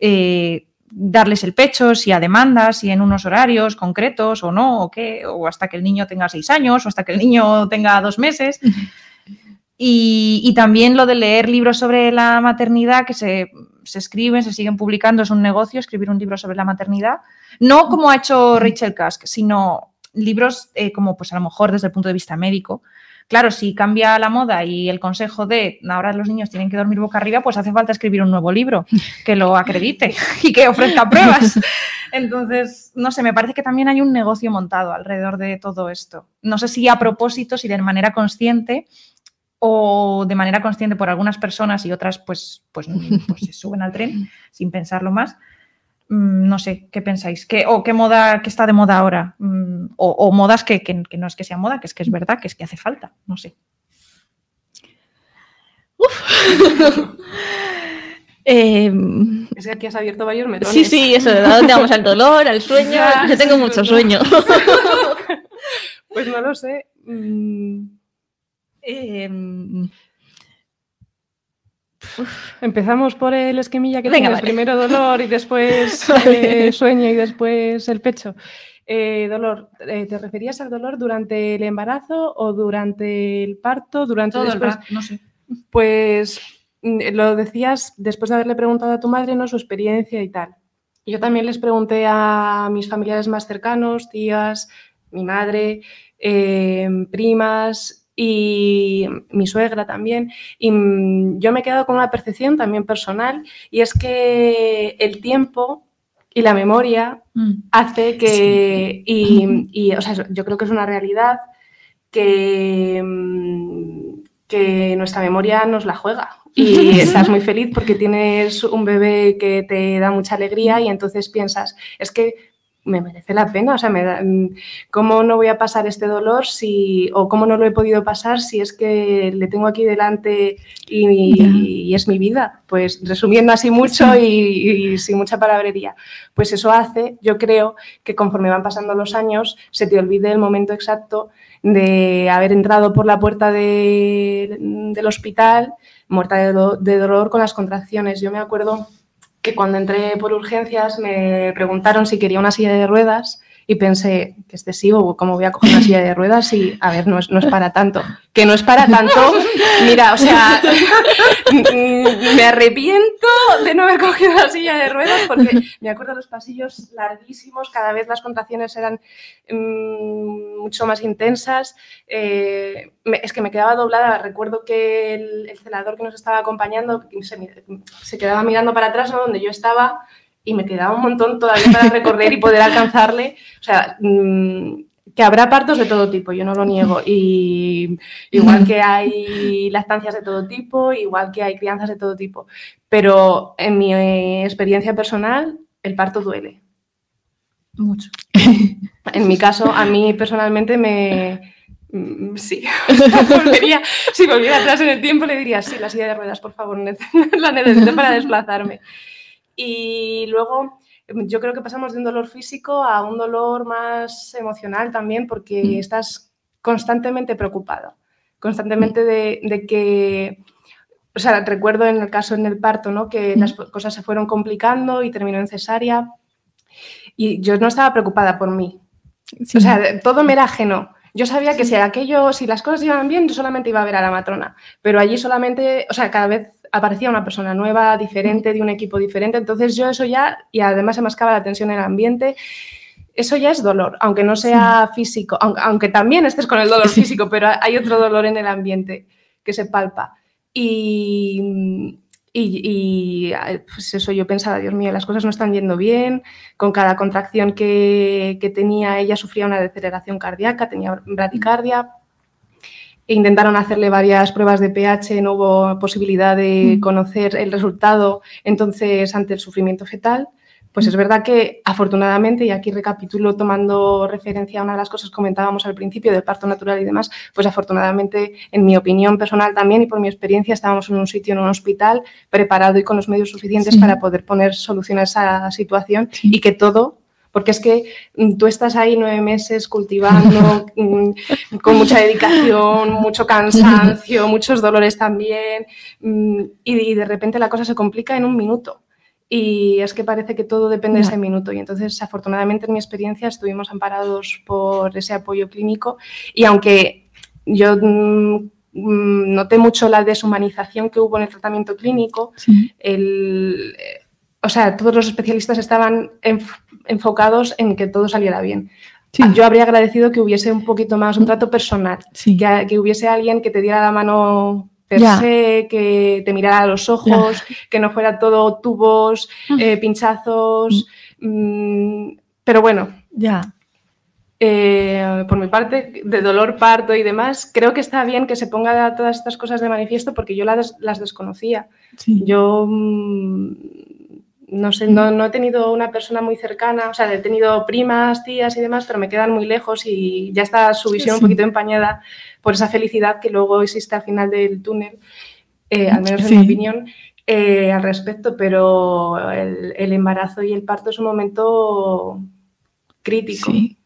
Eh, darles el pecho, si a demanda, si en unos horarios concretos o no, o qué, o hasta que el niño tenga seis años, o hasta que el niño tenga dos meses. Y, y también lo de leer libros sobre la maternidad que se, se escriben, se siguen publicando, es un negocio escribir un libro sobre la maternidad. No como ha hecho Rachel Kask, sino libros eh, como pues a lo mejor desde el punto de vista médico. Claro, si cambia la moda y el consejo de ahora los niños tienen que dormir boca arriba, pues hace falta escribir un nuevo libro que lo acredite y que ofrezca pruebas. Entonces, no sé, me parece que también hay un negocio montado alrededor de todo esto. No sé si a propósito, si de manera consciente o de manera consciente por algunas personas y otras pues, pues, pues se suben al tren sin pensarlo más. Mm, No sé, ¿qué pensáis? ¿Qué, ¿O qué moda, qué está de moda ahora? Mm, O, o modas que, que- que no es que sea moda, que es que es verdad, que es que hace falta, no sé. Eh, Es que aquí has abierto varios melones. sí, sí, eso, ¿de dónde vamos al dolor, al sueño? Ya, Yo tengo sí, mucho sueño. Pues no lo sé. Mm, Eh, Empezamos por el esquemilla que Venga, tienes. vale. Primero dolor y después eh, sueño y después el pecho. eh, dolor, eh, ¿te referías al dolor durante el embarazo o durante el parto? Durante Todo el después? rato, no sé. Pues mm, lo decías después de haberle preguntado a tu madre ¿no? su experiencia y tal. Yo también les pregunté a mis familiares más cercanos, tías, mi madre, eh, primas y mi suegra también. Y mm, yo me he quedado con una percepción también personal y es que el tiempo y la memoria Mm. hace que, y, y, o sea, yo creo que es una realidad que, mm, que nuestra memoria nos la juega. Y estás muy feliz porque tienes un bebé que te da mucha alegría y entonces piensas, es que me merece la pena, o sea, me da- mm, ¿cómo no voy a pasar este dolor si, o cómo no lo he podido pasar si es que le tengo aquí delante y, es mi vida? Pues resumiendo así mucho y, y sin mucha palabrería, pues eso hace, yo creo, que conforme van pasando los años se te olvide el momento exacto de haber entrado por la puerta de- del hospital muerta de, do- de dolor con las contracciones. Yo me acuerdo que cuando entré por urgencias me preguntaron si quería una silla de ruedas y pensé, que excesivo, ¿cómo voy a coger una silla de ruedas? Y, a ver, no es, no es para tanto. Que no es para tanto, mira, o sea, me arrepiento de no haber cogido la silla de ruedas porque me acuerdo de los pasillos larguísimos, cada vez las contracciones eran mm, mucho más intensas. eh, es que me quedaba doblada. Recuerdo que el, el celador que nos estaba acompañando se, se quedaba mirando para atrás, ¿no? donde yo estaba, y me quedaba un montón todavía para recorrer y poder alcanzarle. O sea, mm, que habrá partos de todo tipo, yo no lo niego. Y igual que hay lactancias de todo tipo, igual que hay crianzas de todo tipo. Pero en mi eh, experiencia personal, el parto duele. Mucho. En mi caso, a mí personalmente me... mm, Sí, volvería, si volviera atrás en el tiempo le diría, sí, la silla de ruedas, por favor, la necesito para desplazarme. Y luego mm, yo creo que pasamos de un dolor físico a un dolor más emocional también porque Mm. estás constantemente preocupado, constantemente de, de que... O sea, recuerdo en el caso en el parto, ¿no? Que Mm. las cosas se fueron complicando y terminó en cesárea. Y yo no estaba preocupada por mí, o sea, todo me era ajeno. Yo sabía que si aquello, si las cosas iban bien, yo solamente iba a ver a la matrona. Pero allí solamente, o sea, cada vez aparecía una persona nueva, diferente, de un equipo diferente. Entonces yo eso ya, y además se mascaba la tensión en el ambiente. Eso ya es dolor, aunque no sea físico, aunque, aunque también estés con el dolor físico, pero hay otro dolor en el ambiente que se palpa. Y, y, y, pues eso yo pensaba, Dios mío, las cosas no están yendo bien, con cada contracción que, que tenía ella sufría una deceleración cardíaca, tenía bradicardia. E intentaron hacerle varias pruebas de pH, no hubo posibilidad de conocer el resultado. Entonces, ante el sufrimiento fetal, pues es verdad que afortunadamente, y aquí recapitulo tomando referencia a una de las cosas que comentábamos al principio del parto natural y demás, pues afortunadamente, en mi opinión personal también y por mi experiencia, estábamos en un sitio, en un hospital, preparado y con los medios suficientes Sí. para poder poner solución a esa situación Sí. y que todo porque es que mm, tú estás ahí nueve meses cultivando mm, con mucha dedicación, mucho cansancio, muchos dolores también, mm, y de repente la cosa se complica en un minuto. Y es que parece que todo depende de ese minuto. Y entonces, afortunadamente, en mi experiencia, estuvimos amparados por ese apoyo clínico. Y aunque yo mm, mm, noté mucho la deshumanización que hubo en el tratamiento clínico, Sí. el, o sea, todos los especialistas estaban enf- enfocados en que todo saliera bien. Sí. Yo habría agradecido que hubiese un poquito más un trato personal, Sí. que, que hubiese alguien que te diera la mano per se, que te mirara a los ojos, que no fuera todo tubos, eh, pinchazos. mm, pero bueno, Ya. eh, por mi parte, de dolor, parto y demás, creo que está bien que se ponga todas estas cosas de manifiesto porque yo las, las desconocía. Sí. Yo mm, no sé, no, no he tenido una persona muy cercana, o sea, he tenido primas, tías y demás, pero me quedan muy lejos y ya está su visión un Sí. poquito empañada por esa felicidad que luego existe al final del túnel, eh, al menos en Sí. mi opinión, eh, al respecto, pero el, el embarazo y el parto es un momento crítico. Sí.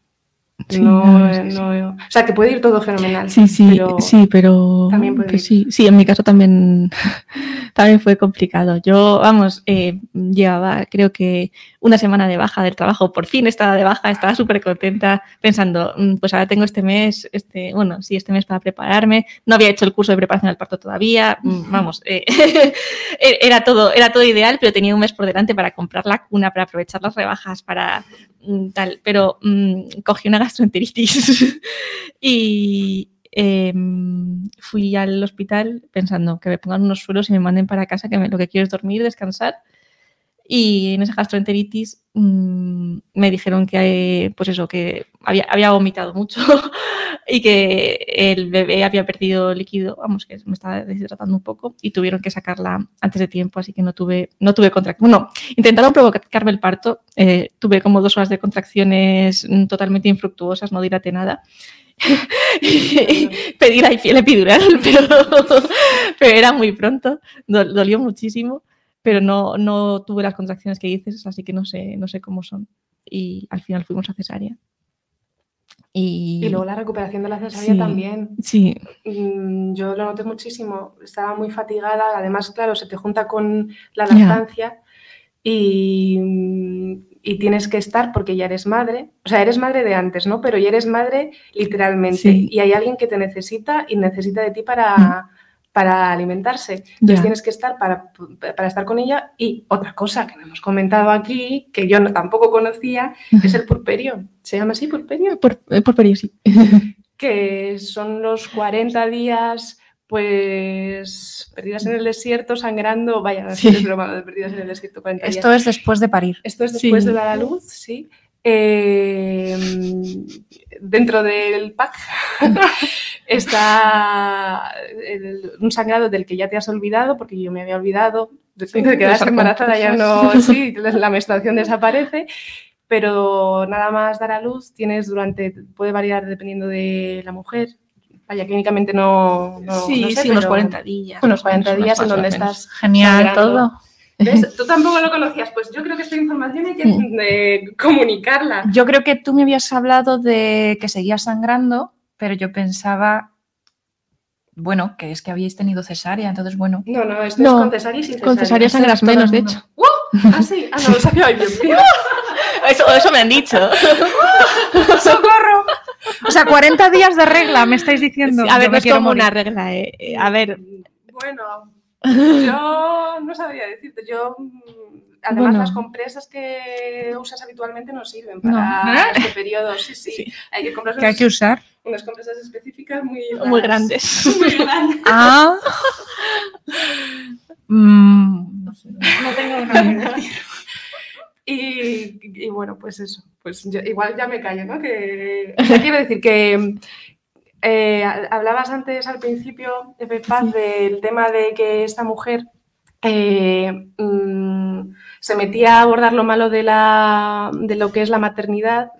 Sí, no, no- o sea, que puede ir todo fenomenal. Sí, sí, pero sí, pero también puede pues sí, sí, en mi caso también, también fue complicado. Yo, vamos, eh, llevaba creo que una semana de baja del trabajo, por fin estaba de baja, estaba súper contenta, pensando, "Mm, pues ahora tengo este mes, este, bueno, sí, este mes para prepararme, no había hecho el curso de preparación al parto todavía, mm, vamos, eh, era, todo, era todo ideal, pero tenía un mes por delante para comprar la cuna, para aprovechar las rebajas, para mm, tal, pero mm, cogí una gastroenteritis y em, fui al hospital pensando que me pongan unos suelos y me manden para casa, que me- lo que quiero es dormir, descansar. Y en esa gastroenteritis mm, me dijeron que, pues eso, que había, había vomitado mucho y que el bebé había perdido líquido, vamos, que me estaba deshidratando un poco y tuvieron que sacarla antes de tiempo, así que no tuve, no tuve contracciones. Bueno, intentaron provocarme el parto, eh, tuve como dos horas de contracciones mm, totalmente infructuosas, no dilaté nada. pedí la epidural, pero, pero era muy pronto, dol- dolió muchísimo pero no, no tuve las contracciones que dices, así que no sé, no sé cómo son. Y al final fuimos a cesárea. Y, Y luego la recuperación de la cesárea Sí. también. sí, Mm, Yo lo noté muchísimo. Estaba muy fatigada. Además, claro, se te junta con la lactancia y, y tienes que estar porque ya eres madre. O sea, eres madre de antes, ¿no? Pero ya eres madre literalmente. Sí. Y hay alguien que te necesita y necesita de ti para, para alimentarse. Entonces tienes que estar para, para estar con ella. Y otra cosa que no hemos comentado aquí, que yo no- tampoco conocía, es el purperio. ¿Se llama así, purperio? por, eh, por periodo, sí. que son los 40 días pues perdidas en el desierto, sangrando, vaya, no Sí. es broma de perdidas en el desierto 40 días. Esto es después de parir. Esto es después Sí. de dar a luz, sí. Eh, dentro del pack está el- un sangrado del que ya te has olvidado, porque yo me había olvidado. De Sí, de quedarse exacto. embarazada ya no, sí, la menstruación desaparece, pero nada más dar a luz tienes durante, puede variar dependiendo de la mujer. Vaya, clínicamente no, no, sí, no sé, sí, unos pero 40 días. Unos más o menos, 40 días en donde menos. estás Genial sangrando. todo. ¿Ves? Tú tampoco lo conocías, pues yo creo que esta información hay que Mm. eh, comunicarla. Yo creo que tú me habías hablado de que seguías sangrando, pero yo pensaba, bueno, que es que habíais tenido cesárea, entonces bueno. No, no, esto No, es con cesárea y sin Con cesárea sangras menos, de hecho. Ah, sí, ah, no lo sabía. Eso, eso me han dicho. ¡Socorro! O sea, 40 días de regla, me estáis diciendo. a ver, no es como morir. una regla. eh. Eh, A ver, Bueno, yo no sabría decirte. Yo, además, Bueno. las compresas que usas habitualmente no sirven para este periodo. Sí, sí. Sí. Hay que comprar hay que usar. unas compresas específicas muy, grandes. Muy grandes. Ah. Mm, no sé. No tengo nada que decir. Y, y bueno, pues eso, pues yo- igual ya me callo, ¿no? Que, o sea, quiero decir que eh, ha- hablabas antes al principio, de Paz, del tema de que esta mujer eh, mm, se metía a abordar lo malo de, la, de lo que es la maternidad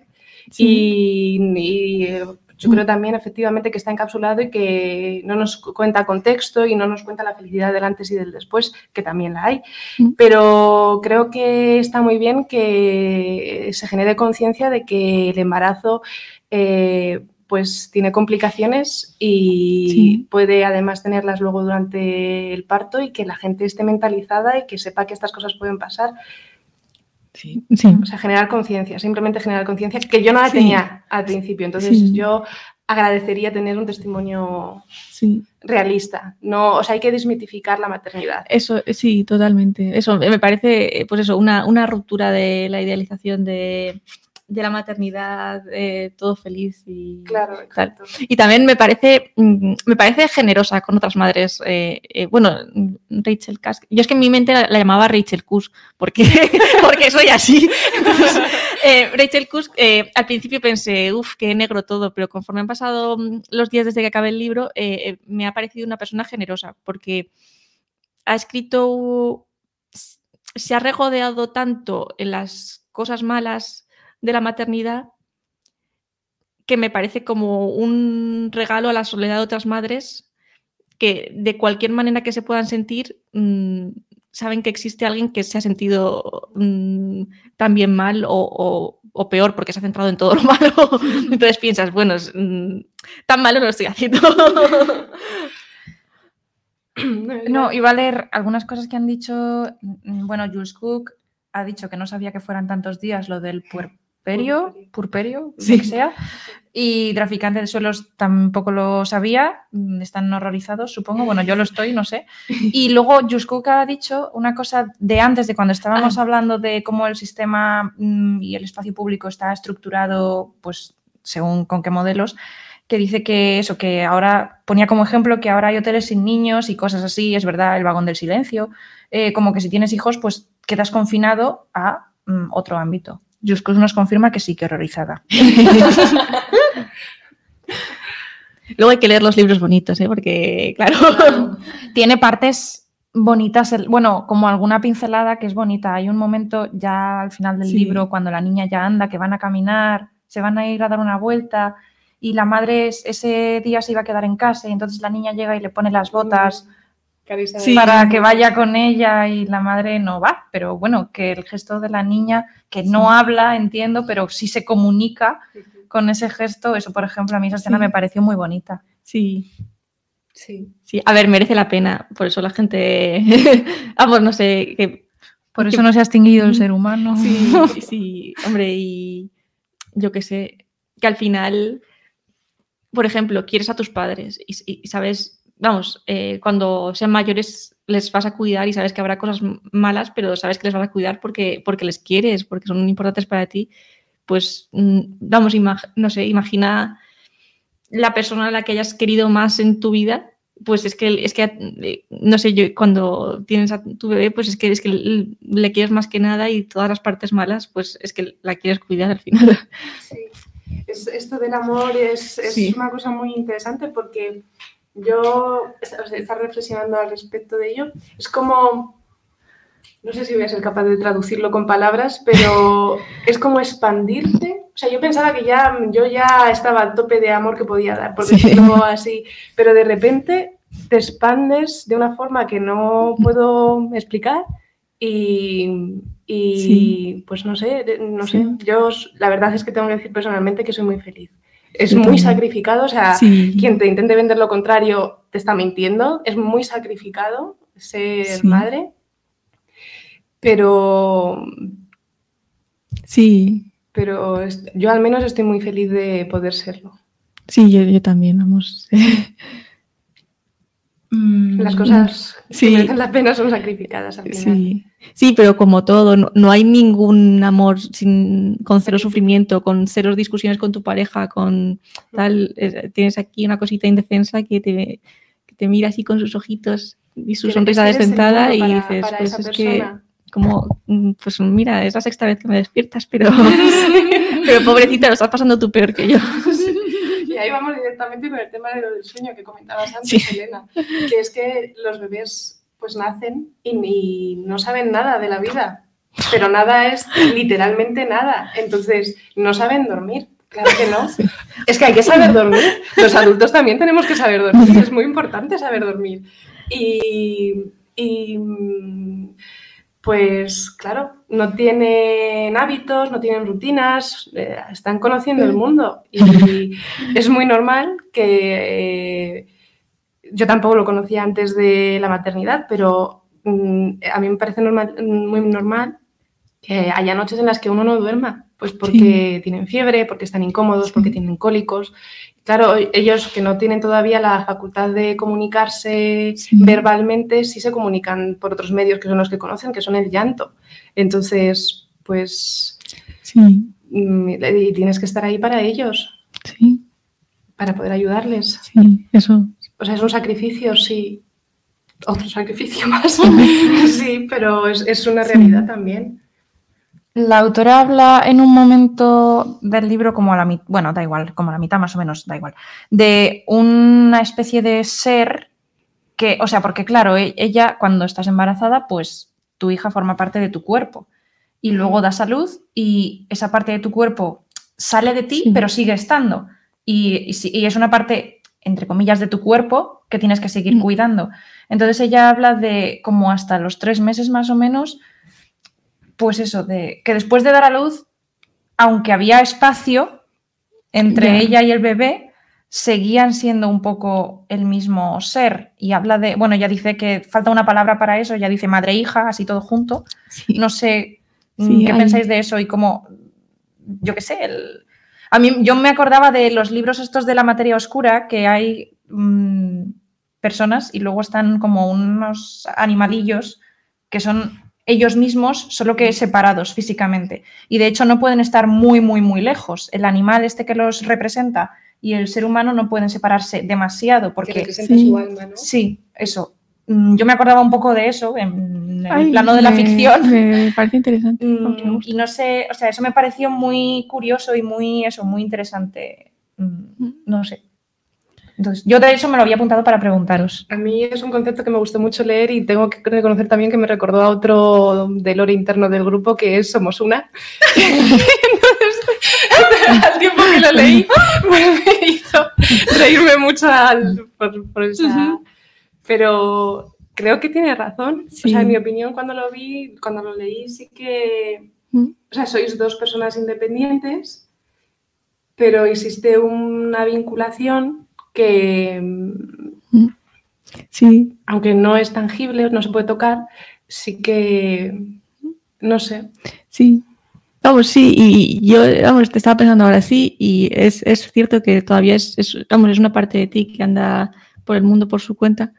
y, y, eh, yo creo también efectivamente que está encapsulado y que no nos cu- cuenta contexto y no nos cuenta la felicidad del antes y del después, que también la hay. Mm. Pero creo que está muy bien que se genere conciencia de que el embarazo eh, pues tiene complicaciones y Sí. puede además tenerlas luego durante el parto y que la gente esté mentalizada y que sepa que estas cosas pueden pasar. Sí, sí. O sea, generar conciencia, simplemente generar conciencia, que yo no la Sí. tenía al principio. Entonces yo agradecería tener un testimonio sí. realista. No, o sea, hay que desmitificar la maternidad. Eso, sí, totalmente. Eso me parece, pues eso, una, una ruptura de la idealización de, de la maternidad, eh, todo feliz y Claro, tal. Y también me parece, mm, me parece generosa con otras madres. eh, eh, bueno, Rachel Cusk. Yo es que en mi mente la, la llamaba Rachel Cusk, porque, porque soy así. Entonces, Rachel Cusk, al principio pensé, uff, qué negro todo, pero conforme han pasado mm, los días desde que acabé el libro, me ha parecido una persona generosa, porque ha escrito, se ha regodeado tanto en las cosas malas de la maternidad que me parece como un regalo a la soledad de otras madres que de cualquier manera que se puedan sentir, mmm, saben que existe alguien que se ha sentido mmm, también mal o, peor porque se ha centrado en todo lo malo. Entonces piensas, bueno, mmm, tan malo no lo estoy haciendo. No, iba a leer algunas cosas que han dicho, bueno, Jules Cook ha dicho que no sabía que fueran tantos días lo del puerperio, Purperio. purperio, Sí. lo que sea. Y traficante de suelos tampoco lo sabía, mm, están horrorizados, supongo. Bueno, yo lo estoy, no sé. Y luego Yuskuk ha dicho una cosa de antes, de cuando estábamos Ah. hablando de cómo el sistema mm, y el espacio público está estructurado, pues según con qué modelos, que dice que eso, que ahora ponía como ejemplo que ahora hay hoteles sin niños y cosas así, es verdad, el vagón del silencio, eh, como que si tienes hijos, pues quedas confinado a mm, otro ámbito. Yuskuk nos confirma que sí, que horrorizada. Luego hay que leer los libros bonitos, ¿eh? porque, claro, Tiene partes bonitas, el- bueno, como alguna pincelada que es bonita. Hay un momento ya al final del Sí. libro, cuando la niña ya anda, que van a caminar, se van a ir a dar una vuelta y la madre es- ese día se iba a quedar en casa y entonces la niña llega y le pone las botas Carisa de- Sí. para que vaya con ella y la madre no va. Pero bueno, que el gesto de la niña, que no habla, entiendo, pero sí se comunica con ese gesto, eso por ejemplo a mí esa escena Sí. me pareció muy bonita. sí, Sí. sí. A ver, merece la pena. Por eso la gente, vamos, no sé, que Por Que- eso no se ha extinguido el ser humano. Sí, sí, sí, hombre, y yo qué sé, que al final, por ejemplo, quieres a tus padres y, y sabes, vamos, eh, cuando sean mayores les vas a cuidar y sabes que habrá cosas malas, pero sabes que les vas a cuidar porque, porque les quieres, porque son importantes para ti, pues, mm, vamos, no sé, imagina la persona a la que hayas querido más en tu vida. Pues es que, es que, eh, no sé, yo cuando tienes a tu bebé, pues es que, es que le- le quieres más que nada y todas las partes malas, pues es que la quieres cuidar al final. Sí. Es- esto del amor es, es Sí. una cosa muy interesante porque yo o sea, estar reflexionando al respecto de ello. Es como, no sé si voy a ser capaz de traducirlo con palabras, pero es como expandirte. O sea, yo pensaba que ya, yo ya estaba al tope de amor que podía dar, por Sí. así, pero de repente te expandes de una forma que no puedo explicar y, y, Sí. pues no sé, no Sí. sé, yo la verdad es que tengo que decir personalmente que soy muy feliz. Es Yo muy también. sacrificado, o sea, Sí. quien te intente vender lo contrario te está mintiendo, es muy sacrificado ser Sí. madre, pero, Sí, pero yo al menos estoy muy feliz de poder serlo. sí, yo, yo también, vamos. Mm, Las cosas Sí. que merecen la pena son sacrificadas al final. Sí. sí, pero como todo, no, no hay ningún amor sin, con cero sufrimiento, con cero discusiones con tu pareja, con tal. eh, Tienes aquí una cosita indefensa que te, que te mira así con sus ojitos y su sonrisa desdentada mundo y dices, para pues es que, como, mm, pues mira, es la sexta vez que me despiertas, pero, pero pobrecita, lo estás pasando tú peor que yo. Y ahí vamos directamente con el tema de lo del sueño que comentabas antes, Sí. Elena, que es que los bebés pues nacen y, no saben nada de la vida, pero nada es literalmente nada, entonces no saben dormir. Claro que no. Es que hay que saber dormir. Los adultos también tenemos que saber dormir. Es muy importante saber dormir. Y, y, pues claro, no tienen hábitos, no tienen rutinas, eh, están conociendo el mundo. Y es muy normal que eh, yo tampoco lo conocía antes de la maternidad, pero mm, a mí me parece normal- muy normal que haya noches en las que uno no duerma, pues porque tienen fiebre, porque están incómodos, Sí. porque tienen cólicos. Claro, ellos que no tienen todavía la facultad de comunicarse Sí. verbalmente, sí se comunican por otros medios que son los que conocen, que son el llanto. Entonces, pues, Sí, mm, y tienes que estar ahí para ellos, sí, para poder ayudarles. sí, eso. O sea, es un sacrificio, sí. Otro sacrificio más. sí, pero es, es una Sí. realidad también. La autora habla en un momento del libro como a la mitad, bueno, da igual, como a la mitad más o menos, da igual, de una especie de ser que, o sea, porque claro, e- ella cuando estás embarazada, pues tu hija forma parte de tu cuerpo y luego da salud y esa parte de tu cuerpo sale de ti, Sí. pero sigue estando. Y, y si- y es una parte, entre comillas, de tu cuerpo que tienes que seguir cuidando. Entonces ella habla de como hasta los tres meses más o menos, pues eso, de que después de dar a luz, aunque había espacio entre ella y el bebé, seguían siendo un poco el mismo ser. Y habla de, bueno, ya dice que falta una palabra para eso, ya dice madre-hija, así todo junto. Sí. No sé Mm, Sí, ¿Qué hay- pensáis de eso? Y como, yo qué sé, el- a mí yo me acordaba de los libros estos de la materia oscura, que hay mm, personas y luego están como unos animalillos que son ellos mismos, solo que separados físicamente. Y de hecho no pueden estar muy, muy, muy lejos. El animal este que los representa y el ser humano no pueden separarse demasiado Que porque... representa Sí. su alma, ¿no? Sí, eso. Mm, Yo me acordaba un poco de eso en el Ay, plano de la me- ficción. Me parece interesante. Mm, y no sé, o sea, eso me pareció muy curioso y muy, eso, muy interesante. Mm, No sé. Entonces, yo de eso me lo había apuntado para preguntaros. A mí es un concepto que me gustó mucho leer y tengo que reconocer también que me recordó a otro del lore interno del grupo que es Somos Una. Entonces, al tiempo que lo leí, pues me hizo reírme mucho al- por, por esa... Pero creo que tiene razón. O sea, en mi opinión, cuando lo vi, cuando lo leí, sí que... Mm. O sea, sois dos personas independientes, pero existe una vinculación que Mm. Sí, aunque no es tangible, no se puede tocar, sí que, no sé, sí. Vamos, sí, y yo, vamos, te estaba pensando ahora sí, y es, es cierto que todavía es, es, vamos, es una parte de ti que anda por el mundo por su cuenta.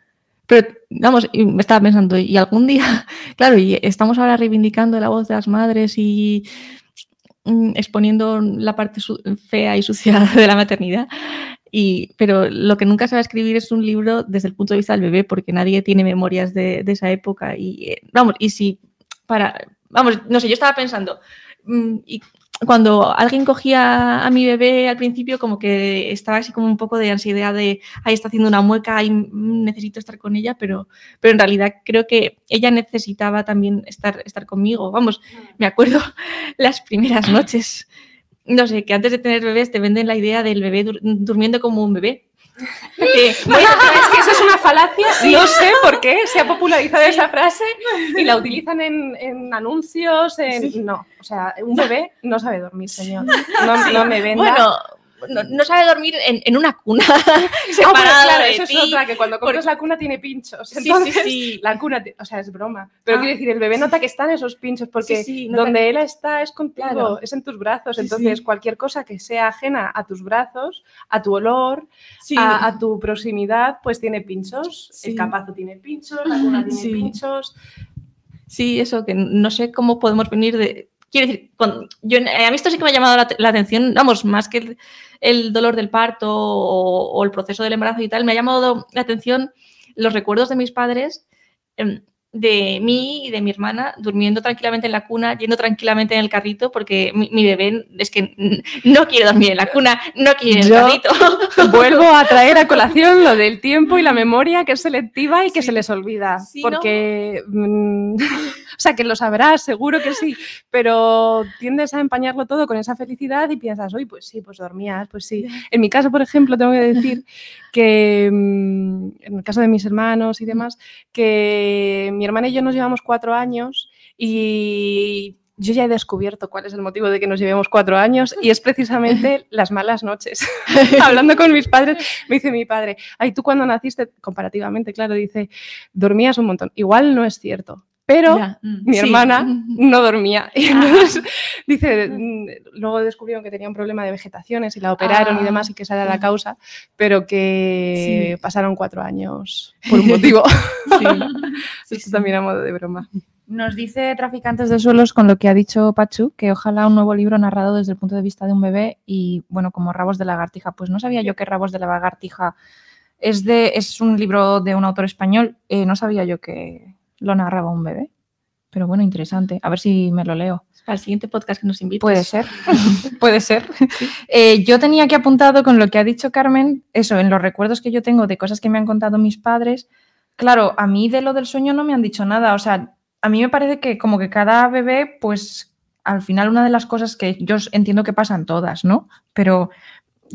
Pero, vamos, y me estaba pensando, y algún día, claro, y estamos ahora reivindicando la voz de las madres y mm, exponiendo la parte fea y sucia de la maternidad. Y, pero lo que nunca se va a escribir es un libro desde el punto de vista del bebé, porque nadie tiene memorias de, de esa época. Y eh, vamos, y si para, vamos, no sé, yo estaba pensando, mm, y cuando alguien cogía a mi bebé al principio, como que estaba así como un poco de ansiedad de, ahí está haciendo una mueca, y necesito estar con ella, pero, pero en realidad creo que ella necesitaba también estar, estar conmigo. Vamos, me acuerdo las primeras noches. No sé, que antes de tener bebés te venden la idea del bebé dur- durmiendo como un bebé. Bueno, pero es que eso es una falacia, no sé por qué se ha popularizado esa frase y la utilizan en, en anuncios, en... No, o sea, un bebé no sabe dormir, señor. No, no me venda. Bueno, no, no sabe dormir en, en una cuna Ah, claro, de eso es otra, que cuando compras porque- la cuna tiene pinchos. Sí, sí, sí. la cuna, o sea, es broma. Pero Ah. quiero decir, el bebé nota que están esos pinchos porque donde él está es contigo, Claro. es en tus brazos. Entonces, cualquier cosa que sea ajena a tus brazos, a tu olor, a, a tu proximidad, pues tiene pinchos. El capazo tiene pinchos, la cuna tiene pinchos. Sí, eso, que no sé cómo podemos venir de... Quiero decir, cuando- yo, eh, a mí esto sí que me ha llamado la, la atención, vamos, más que el, el dolor del parto o, o el proceso del embarazo y tal, me ha llamado la atención los recuerdos de mis padres, em, de mí y de mi hermana durmiendo tranquilamente en la cuna, yendo tranquilamente en el carrito, porque mi, mi bebé es que no quiere dormir en la cuna, no quiere en el carrito. Vuelvo a traer a colación lo del tiempo y la memoria que es selectiva y que se les olvida. Sí, porque, mm, o sea, que lo sabrás, seguro que sí, pero tiendes a empañarlo todo con esa felicidad y piensas, uy, pues sí, pues dormías, pues sí. En mi caso, por ejemplo, tengo que decir que mm, en el caso de mis hermanos y demás, que mi hermana y yo nos llevamos cuatro años y yo ya he descubierto cuál es el motivo de que nos llevemos cuatro años y es precisamente las malas noches. Hablando con mis padres, me dice mi padre, ay, tú cuando naciste, comparativamente, claro, dice, dormías un montón. Igual no es cierto, pero Ya, mm. mi Sí. hermana no dormía. Y entonces, dice, mm, luego descubrieron que tenía un problema de vegetaciones y la operaron Ah. y demás y que esa era la causa, pero que Sí. pasaron cuatro años por un motivo. Sí. Esto también a modo de broma. Nos dice Traficantes de Suelos con lo que ha dicho Pachu, que ojalá un nuevo libro narrado desde el punto de vista de un bebé y, bueno, como Rabos de Lagartija. Pues no sabía yo que Rabos de la Lagartija es, de, es un libro de un autor español. Eh, no sabía yo que lo narraba un bebé. Pero bueno, interesante. A ver si me lo leo. Para el siguiente podcast que nos invites. Puede ser, puede ser. Eh, yo tenía aquí apuntado con lo que ha dicho Carmen, eso, en los recuerdos que yo tengo de cosas que me han contado mis padres. Claro, a mí de lo del sueño no me han dicho nada. O sea, a mí me parece que como que cada bebé, pues al final una de las cosas que yo entiendo que pasan todas, ¿no? Pero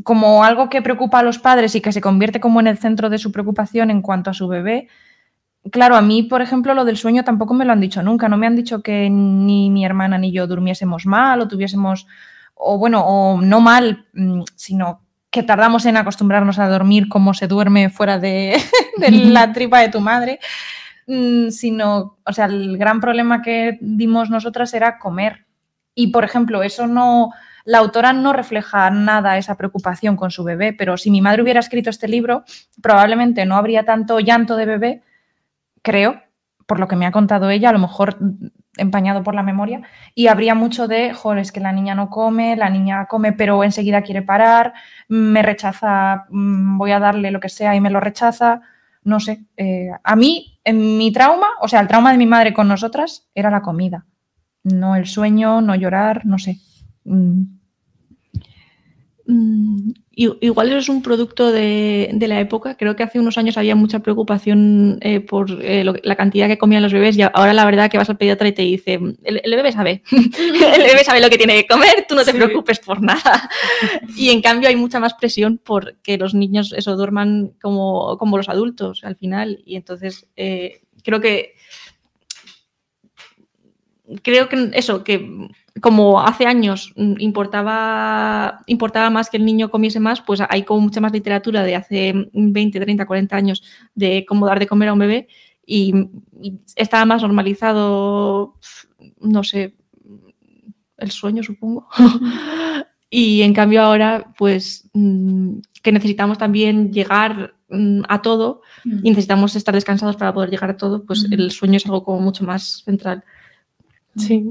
como algo que preocupa a los padres y que se convierte como en el centro de su preocupación en cuanto a su bebé, Claro, a mí, por ejemplo, lo del sueño tampoco me lo han dicho nunca. No me han dicho que ni mi hermana ni yo durmiésemos mal o tuviésemos, o bueno, o no mal, mm, sino que tardamos en acostumbrarnos a dormir como se duerme fuera de, de la tripa de tu madre. mm, sino, o sea, el gran problema que dimos nosotras era comer. Y, por ejemplo, eso no, la autora no refleja nada esa preocupación con su bebé, pero si mi madre hubiera escrito este libro, probablemente no habría tanto llanto de bebé, creo, por lo que me ha contado ella, a lo mejor empañado por la memoria, y habría mucho de, joder, es que la niña no come, la niña come pero enseguida quiere parar, me rechaza, mm, voy a darle lo que sea y me lo rechaza, no sé. eh, a mí, en mi trauma, o sea, el trauma de mi madre con nosotras era la comida, no el sueño, no llorar, no sé. Mm, Mm, Igual eso es un producto de, de la época. Creo que hace unos años había mucha preocupación eh, por eh, lo- la cantidad que comían los bebés y ahora la verdad que vas al pediatra y te dice, el, el bebé sabe, el bebé sabe lo que tiene que comer, tú no te Sí. preocupes por nada. Y en cambio hay mucha más presión por que los niños eso duerman como, como los adultos al final. Y entonces eh, creo que creo que eso, que como hace años mm, importaba, importaba más que el niño comiese más, pues hay como mucha más literatura de hace 20, 30, 40 años de cómo dar de comer a un bebé y, y estaba más normalizado, no sé, el sueño supongo. y en cambio ahora, pues mm, que necesitamos también llegar mm, a todo y necesitamos estar descansados para poder llegar a todo, pues el sueño es algo como mucho más central. Sí.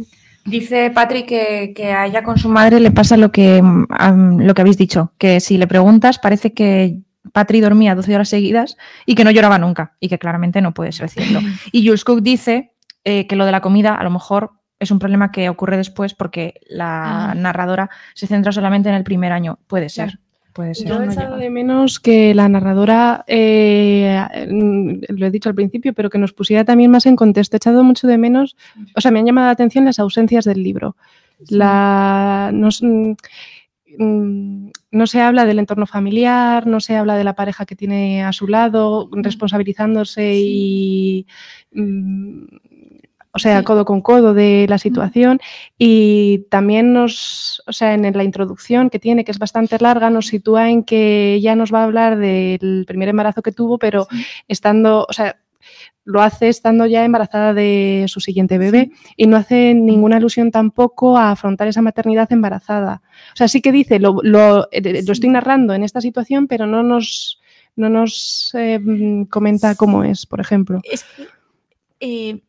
Dice Patrick que, que a ella con su madre le pasa lo que, mm, lo que habéis dicho, que si le preguntas parece que Patrick dormía 12 horas seguidas y que no lloraba nunca y que claramente no puede ser cierto. Y Jules Cook dice eh, que lo de la comida a lo mejor es un problema que ocurre después porque la Ah. narradora se centra solamente en el primer año. Puede ser, puede ser. Yo he echado de menos que la narradora, eh, lo he dicho al principio, pero que nos pusiera también más en contexto. He echado mucho de menos, o sea, me han llamado la atención las ausencias del libro. La, no, s- mm, mm, no se habla del entorno familiar, no se habla de la pareja que tiene a su lado, responsabilizándose y, mm, o sea, Sí. codo con codo de la situación. Y también nos, o sea, en la introducción que tiene, que es bastante larga, nos sitúa en que ella nos va a hablar del primer embarazo que tuvo, pero estando, o sea, lo hace estando ya embarazada de su siguiente bebé y no hace ninguna alusión tampoco a afrontar esa maternidad embarazada. O sea, sí que dice, lo, lo, eh, lo estoy narrando en esta situación, pero no nos, no nos eh, mm, comenta cómo es, por ejemplo. Es que eh,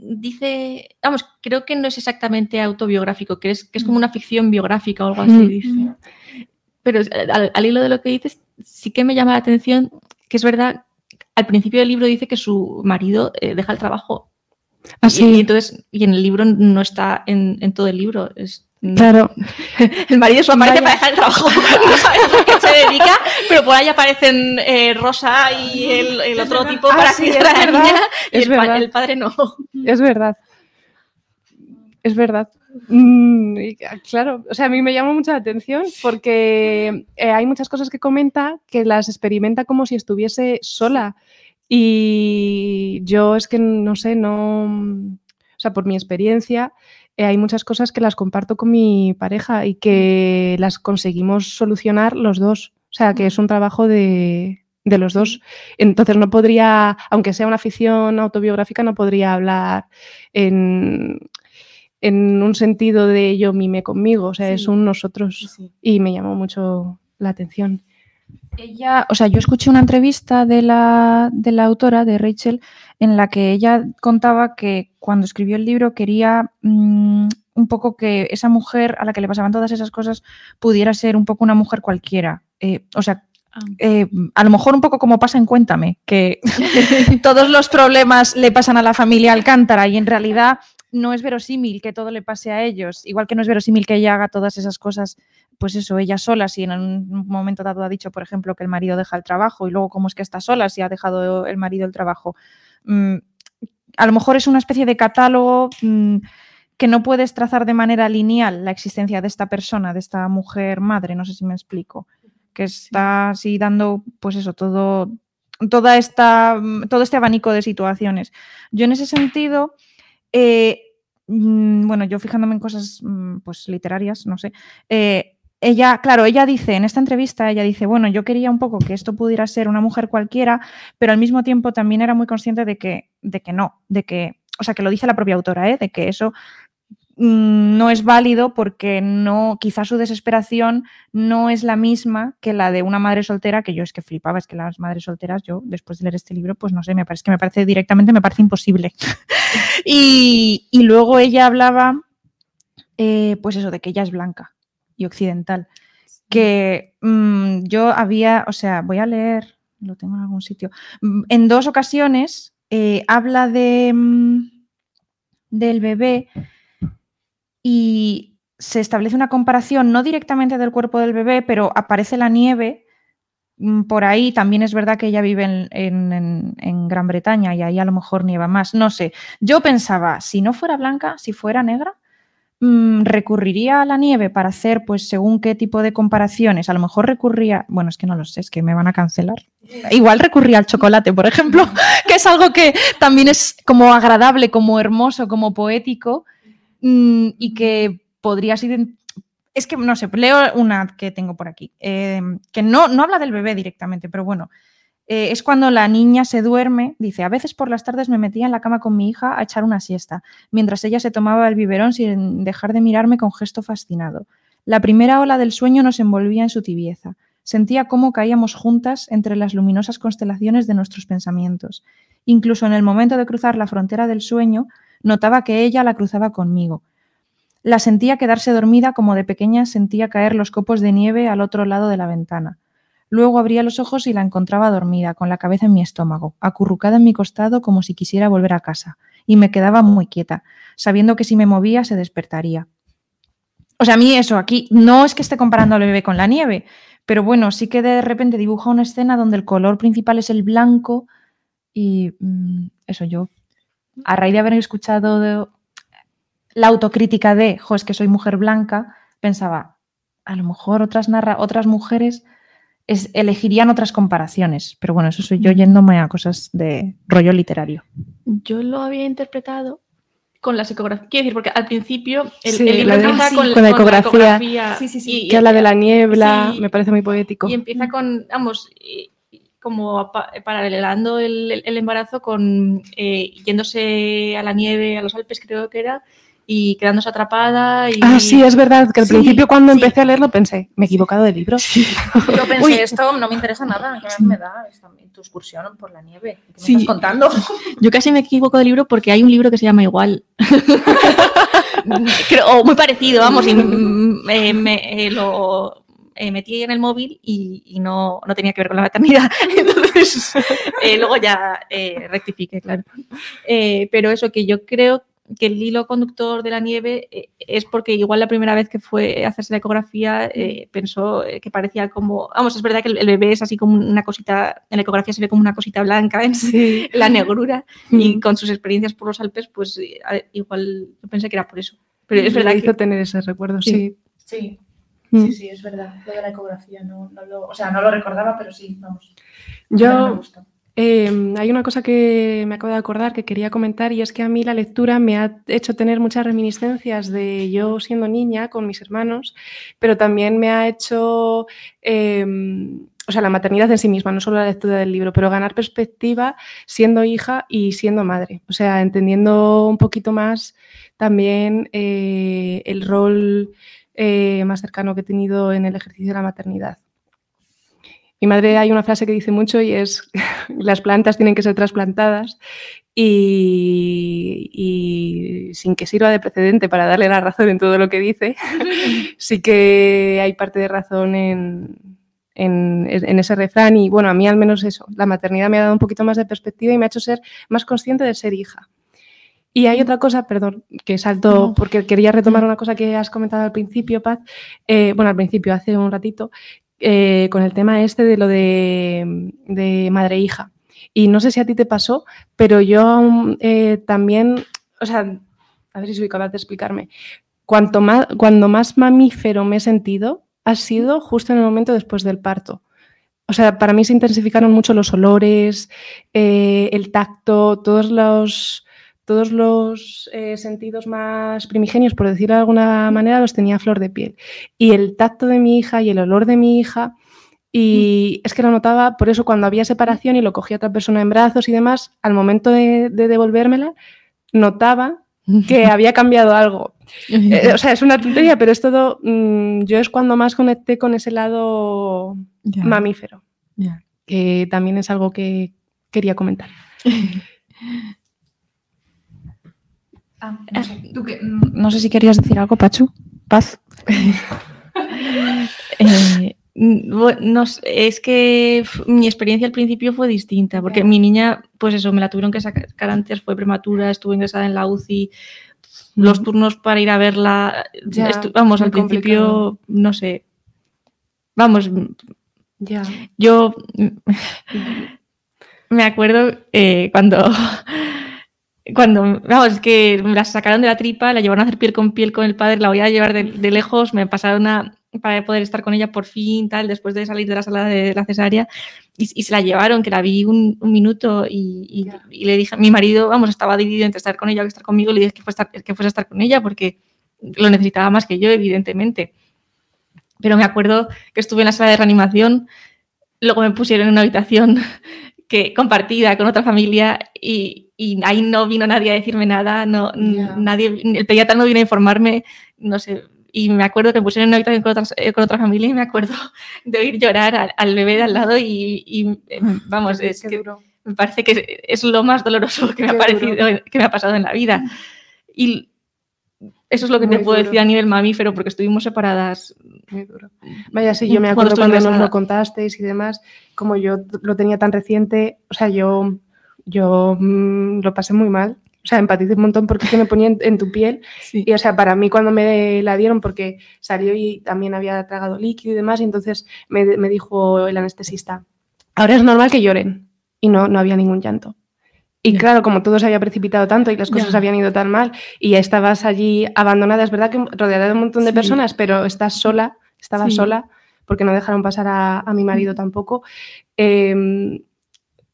dice, vamos, creo que no es exactamente autobiográfico, que es, que es como una ficción biográfica o algo así, dice. Pero al, al hilo de lo que dices, sí que me llama la atención que es verdad, al principio del libro dice que su marido eh, deja el trabajo. Y- Así, Y, entonces, y en el libro no está en, en todo el libro. Es, claro. El marido solo aparece Vaya. para dejar el trabajo. No a qué se dedica, pero por ahí aparecen eh, Rosa y el, el otro tipo Ah, para sí, cuidar es a la verdad, niña y es el, pa- verdad. el padre no. Es verdad. Es verdad. Mm, y, ah, claro, o sea, a mí me llama mucha la atención porque eh, hay muchas cosas que comenta que las experimenta como si estuviese sola. Y yo es que no sé, no. O sea, por mi experiencia, hay muchas cosas que las comparto con mi pareja y que las conseguimos solucionar los dos. O sea, que es un trabajo de, de los dos. Entonces no podría, aunque sea una ficción autobiográfica, no podría hablar en, en un sentido de yo mime conmigo, o sea, es un nosotros. Y me llamó mucho la atención. Ella, o sea, yo escuché una entrevista de la, de la autora, de Rachel, en la que ella contaba que cuando escribió el libro quería mm, un poco que esa mujer a la que le pasaban todas esas cosas pudiera ser un poco una mujer cualquiera. Eh, o sea, eh, a lo mejor un poco como pasa en Cuéntame, que todos los problemas le pasan a la familia Alcántara y en realidad no es verosímil que todo le pase a ellos, igual que no es verosímil que ella haga todas esas cosas, pues eso, ella sola, si en un momento dado ha dicho, por ejemplo, que el marido deja el trabajo y luego cómo es que está sola si ha dejado el marido el trabajo. Mm, a lo mejor es una especie de catálogo mm, que no puedes trazar de manera lineal la existencia de esta persona, de esta mujer madre, no sé si me explico, que está así dando, pues eso, todo, toda esta, mm, todo este abanico de situaciones. Yo en ese sentido, eh, bueno, yo fijándome en cosas pues literarias, no sé, eh, ella, claro, ella dice, en esta entrevista, ella dice, bueno, yo quería un poco que esto pudiera ser una mujer cualquiera, pero al mismo tiempo también era muy consciente de que, de que no, de que, o sea, que lo dice la propia autora, ¿eh? de que eso mm, no es válido porque no, quizás su desesperación no es la misma que la de una madre soltera, que yo es que flipaba, es que las madres solteras, yo después de leer este libro, pues no sé, me parece que me parece directamente, me parece imposible. y, y luego ella hablaba, eh, pues eso, de que ella es blanca y occidental. Que mm, yo había, o sea, voy a leer, lo tengo en algún sitio. Mm, En dos ocasiones eh, habla de mm, del bebé y se establece una comparación, no directamente del cuerpo del bebé, pero aparece la nieve por ahí. También es verdad que ella vive en, en- en- Gran Bretaña y ahí a lo mejor nieva más. No sé. Yo pensaba, si no fuera blanca, si fuera negra, recurriría a la nieve para hacer, pues, según qué tipo de comparaciones. A lo mejor recurría, bueno, es que no lo sé, es que me van a cancelar. Igual recurría al chocolate, por ejemplo, que es algo que también es como agradable, como hermoso, como poético mm, y que podrías Es que, no sé, leo una que tengo por aquí, eh, que no, no habla del bebé directamente, pero bueno, eh, es cuando la niña se duerme, dice, a veces por las tardes me metía en la cama con mi hija a echar una siesta, mientras ella se tomaba el biberón sin dejar de mirarme con gesto fascinado. La primera ola del sueño nos envolvía en su tibieza. Sentía cómo caíamos juntas entre las luminosas constelaciones de nuestros pensamientos. Incluso en el momento de cruzar la frontera del sueño, notaba que ella la cruzaba conmigo. La sentía quedarse dormida como de pequeña sentía caer los copos de nieve al otro lado de la ventana. Luego abría los ojos y la encontraba dormida, con la cabeza en mi estómago, acurrucada en mi costado como si quisiera volver a casa, y me quedaba muy quieta, sabiendo que si me movía se despertaría. O sea, a mí eso aquí no es que esté comparando al bebé con la nieve, pero bueno, sí que de repente dibuja una escena donde el color principal es el blanco y mm, eso yo, a raíz de haber escuchado de- la autocrítica de, jo, es que soy mujer blanca, pensaba, a lo mejor otras, narra otras mujeres es- elegirían otras comparaciones, pero bueno, eso soy yo yéndome a cosas de rollo literario. Yo lo había interpretado con la psicografía. Quiero decir, porque al principio el, Sí, el libro de- empieza sí, con, con la ecografía. Sí, y- que habla de la niebla, me parece muy poético. Y empieza con, vamos, como pa- paralelando el, el- el embarazo con eh, yéndose a la nieve, a los Alpes creo que era, y quedándose atrapada. Y, Ah, sí, es verdad, que al Sí, principio cuando sí. empecé a leerlo pensé, me he equivocado de libro. Yo pensé, Uy. esto no me interesa nada, ¿qué me da esta- tu excursión por la nieve? ¿Qué me Sí. estás contando? Yo casi me equivoco de libro porque hay un libro que se llama igual. Creo- o muy parecido, vamos, y mm, eh, me, eh, lo eh, metí en el móvil y, y no, no tenía que ver con la maternidad. Entonces, eh, luego ya eh, rectifiqué, claro. Pero eso, que yo creo que el hilo conductor de la nieve eh, es porque igual la primera vez que fue a hacerse la ecografía eh, pensó eh, que parecía como, vamos, es verdad que el, el bebé es así como una cosita, en la ecografía se ve como una cosita blanca en Sí. la negrura y Mm. con sus experiencias por los Alpes, pues eh, igual yo pensé que era por eso. Pero es Me verdad hizo que tener ese recuerdo, Sí. sí. Sí, Mm. sí, sí, es verdad. Lo de la ecografía, no, no lo, o sea, no lo recordaba, pero sí, vamos. Yo, eh, hay una cosa que me acabo de acordar que quería comentar y es que a mí la lectura me ha hecho tener muchas reminiscencias de yo siendo niña con mis hermanos, pero también me ha hecho, eh, o sea, la maternidad en sí misma, no solo la lectura del libro, pero ganar perspectiva siendo hija y siendo madre, o sea, entendiendo un poquito más también eh, el rol eh, más cercano que he tenido en el ejercicio de la maternidad. Mi madre hay una frase que dice mucho y es, las plantas tienen que ser trasplantadas y, y sin que sirva de precedente para darle la razón en todo lo que dice, sí que hay parte de razón en, en, en ese refrán y bueno, a mí al menos eso, la maternidad me ha dado un poquito más de perspectiva y me ha hecho ser más consciente de ser hija. Y hay otra cosa, perdón, que salto porque quería retomar una cosa que has comentado al principio, Paz, eh, bueno, al principio, hace un ratito, eh, con el tema este de lo de, madre-hija. Y no sé si a ti te pasó, pero yo eh, también, o sea, a ver si soy capaz de explicarme. Cuanto más, cuando más mamífero me he sentido, ha sido justo en el momento después del parto. O sea, para mí se intensificaron mucho los olores, eh, el tacto, todos los, todos los eh, sentidos más primigenios, por decirlo de alguna manera, los tenía a flor de piel. Y el tacto de mi hija y el olor de mi hija, y es que lo notaba, por eso cuando había separación y lo cogía otra persona en brazos y demás, al momento de, de devolvérmela, notaba que había cambiado algo. Eh, o sea, es una tontería, pero es todo. mm, yo es cuando más conecté con ese lado mamífero, que también es algo que quería comentar. Ah, no, sé, tú que- mm, no sé si querías decir algo, Pachu. Paz. Eh, mm, no es que mi experiencia al principio fue distinta, porque mi niña, pues eso, me la tuvieron que sacar antes, fue prematura, estuve ingresada en la UCI, los turnos para ir a verla, Ya, vamos, al principio, no sé, vamos, Ya. yo me acuerdo eh, cuando, cuando, vamos, es que me la sacaron de la tripa, la llevaron a hacer piel con piel con el padre, la voy a llevar de, de lejos, me pasaron a, para poder estar con ella por fin, tal, después de salir de la sala de la cesárea, y, y se la llevaron, que la vi un, un minuto y, y- y le dije, mi marido, vamos, estaba dividido entre estar con ella o estar conmigo, le dije que, fue estar, que fuese a estar con ella porque lo necesitaba más que yo, evidentemente. Pero me acuerdo que estuve en la sala de reanimación, luego me pusieron en una habitación que compartida con otra familia y, y ahí no vino nadie a decirme nada, no, Ya. nadie, el pediatra no vino a informarme, no sé. Y me acuerdo que me pusieron en una habitación con, otras- eh, con otra familia y me acuerdo de oír llorar al, al bebé de al lado y, y, vamos, es que duro. me parece que es, lo más doloroso que me, ha parecido, duro. que me ha pasado en la vida. Y eso es lo que te Muy puedo duro. decir a nivel mamífero, porque estuvimos separadas. Muy duro. Vaya, sí, yo me Cuando acuerdo estuve cuando nos lo contasteis y demás, como yo lo tenía tan reciente, o sea, yo, yo mm, lo pasé muy mal. O sea, empaticé un montón porque que me ponía en, en tu piel. Sí. Y, o sea, para mí cuando me la dieron, porque salió y también había tragado líquido y demás, y entonces me, me dijo el anestesista, ahora es normal que lloren. Y no, no había ningún llanto. Y claro, como todo se había precipitado tanto y las cosas habían ido tan mal, y ya estabas allí abandonada, es verdad que rodeada de un montón de Sí. personas, pero estás sola, estaba Sí. sola, porque no dejaron pasar a, a mi marido tampoco. Eh,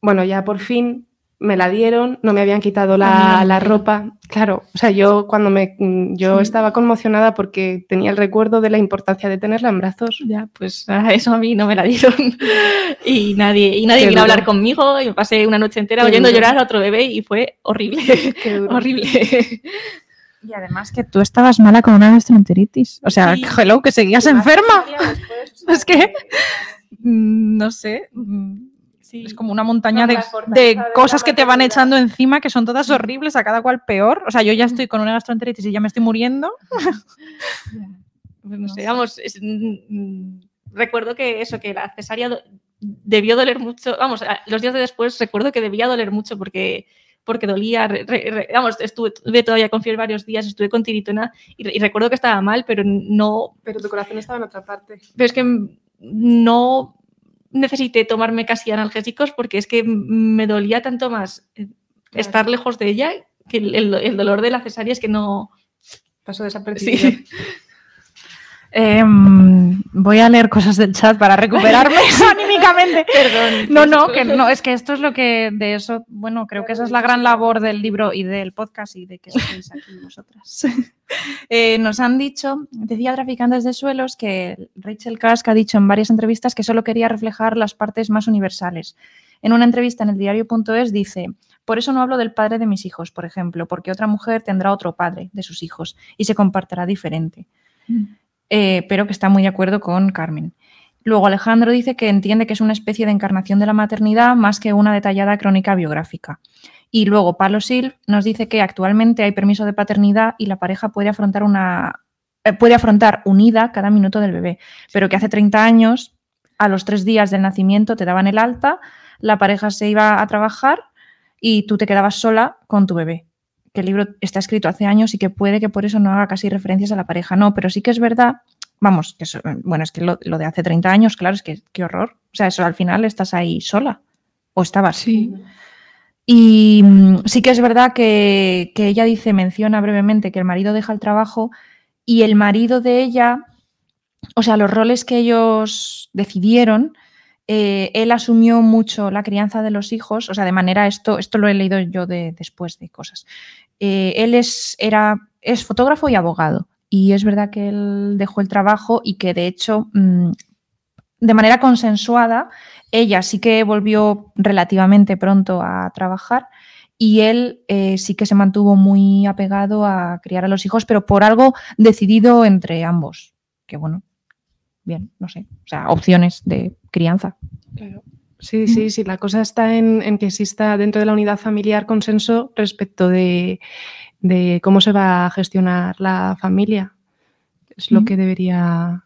bueno, ya por fin me la dieron, no me habían quitado la, Ay, la ropa. Claro, o sea, yo cuando me mm, yo Sí. estaba conmocionada porque tenía el recuerdo de la importancia de tenerla en brazos. Ya, pues a eso a mí no me la dieron. y nadie, y nadie Qué vino a hablar conmigo y me pasé una noche entera Qué oyendo duro. llorar a otro bebé y fue horrible. Qué duro. horrible. Y además que tú estabas mala con una gastroenteritis. O sea, Sí. hello, que seguías enferma. un día después, o sea, Es que- Mm, No sé. Mm, Sí. Es como una montaña No, de, de cosas que te van echando encima que son todas horribles, a cada cual peor. O sea, yo ya estoy con una gastroenteritis y ya me estoy muriendo. Pues no sé, vamos, es- mm, mm, recuerdo que eso, que la cesárea debió doler mucho, vamos, a- los días de después recuerdo que debía doler mucho porque, porque dolía, re- re- vamos, estuve, estuve todavía con fiebre varios días, estuve con tiritona y, y recuerdo que estaba mal, pero no, Pero tu corazón estaba en otra parte. pero es que mm, no necesité tomarme casi analgésicos porque es que me dolía tanto más eh, estar lejos de ella que el, el- el dolor de la cesárea es que no... Pasó desapercibido. Sí. Em, voy a leer cosas del chat para recuperarme anímicamente. Perdón. No, no, que no, es que esto es lo que de eso, bueno, creo que esa es la gran labor del libro y del podcast y de que estéis aquí vosotras. Eh, nos han dicho, decía Traficantes de Suelos, que Rachel Kask ha dicho en varias entrevistas que solo quería reflejar las partes más universales. En una entrevista en el diario.es dice, por eso no hablo del padre de mis hijos, por ejemplo, porque otra mujer tendrá otro padre de sus hijos y se compartirá diferente. Eh, pero que está muy de acuerdo con Carmen. Luego Alejandro dice que entiende que es una especie de encarnación de la maternidad más que una detallada crónica biográfica. Y luego Palo Sil nos dice que actualmente hay permiso de paternidad y la pareja puede afrontar una eh, puede afrontar unida cada minuto del bebé, pero que hace 30 años, a los tres días del nacimiento, te daban el alta, la pareja se iba a trabajar y tú te quedabas sola con tu bebé. Que el libro está escrito hace años y que puede que por eso no haga casi referencias a la pareja. No, pero sí que es verdad vamos, que eso, bueno, es que lo, lo, de hace 30 años, claro, es que qué horror. O sea, eso al final estás ahí sola. O estabas. Sí. Y mm, sí que es verdad que, que, ella dice, menciona brevemente que el marido deja el trabajo y el marido de ella, o sea, los roles que ellos decidieron, eh, él asumió mucho la crianza de los hijos, o sea, de manera, esto, esto lo he leído yo de, después de cosas. Eh, él es, era, es fotógrafo y abogado. Y es verdad que él dejó el trabajo y que de hecho, mm, de manera consensuada, ella sí que volvió relativamente pronto a trabajar y él eh, sí que se mantuvo muy apegado a criar a los hijos, pero por algo decidido entre ambos. Que bueno, bien, no sé, o sea, opciones de crianza. Claro. Sí, sí, sí. La cosa está en, en que exista dentro de la unidad familiar consenso respecto de, de cómo se va a gestionar la familia. Es lo que debería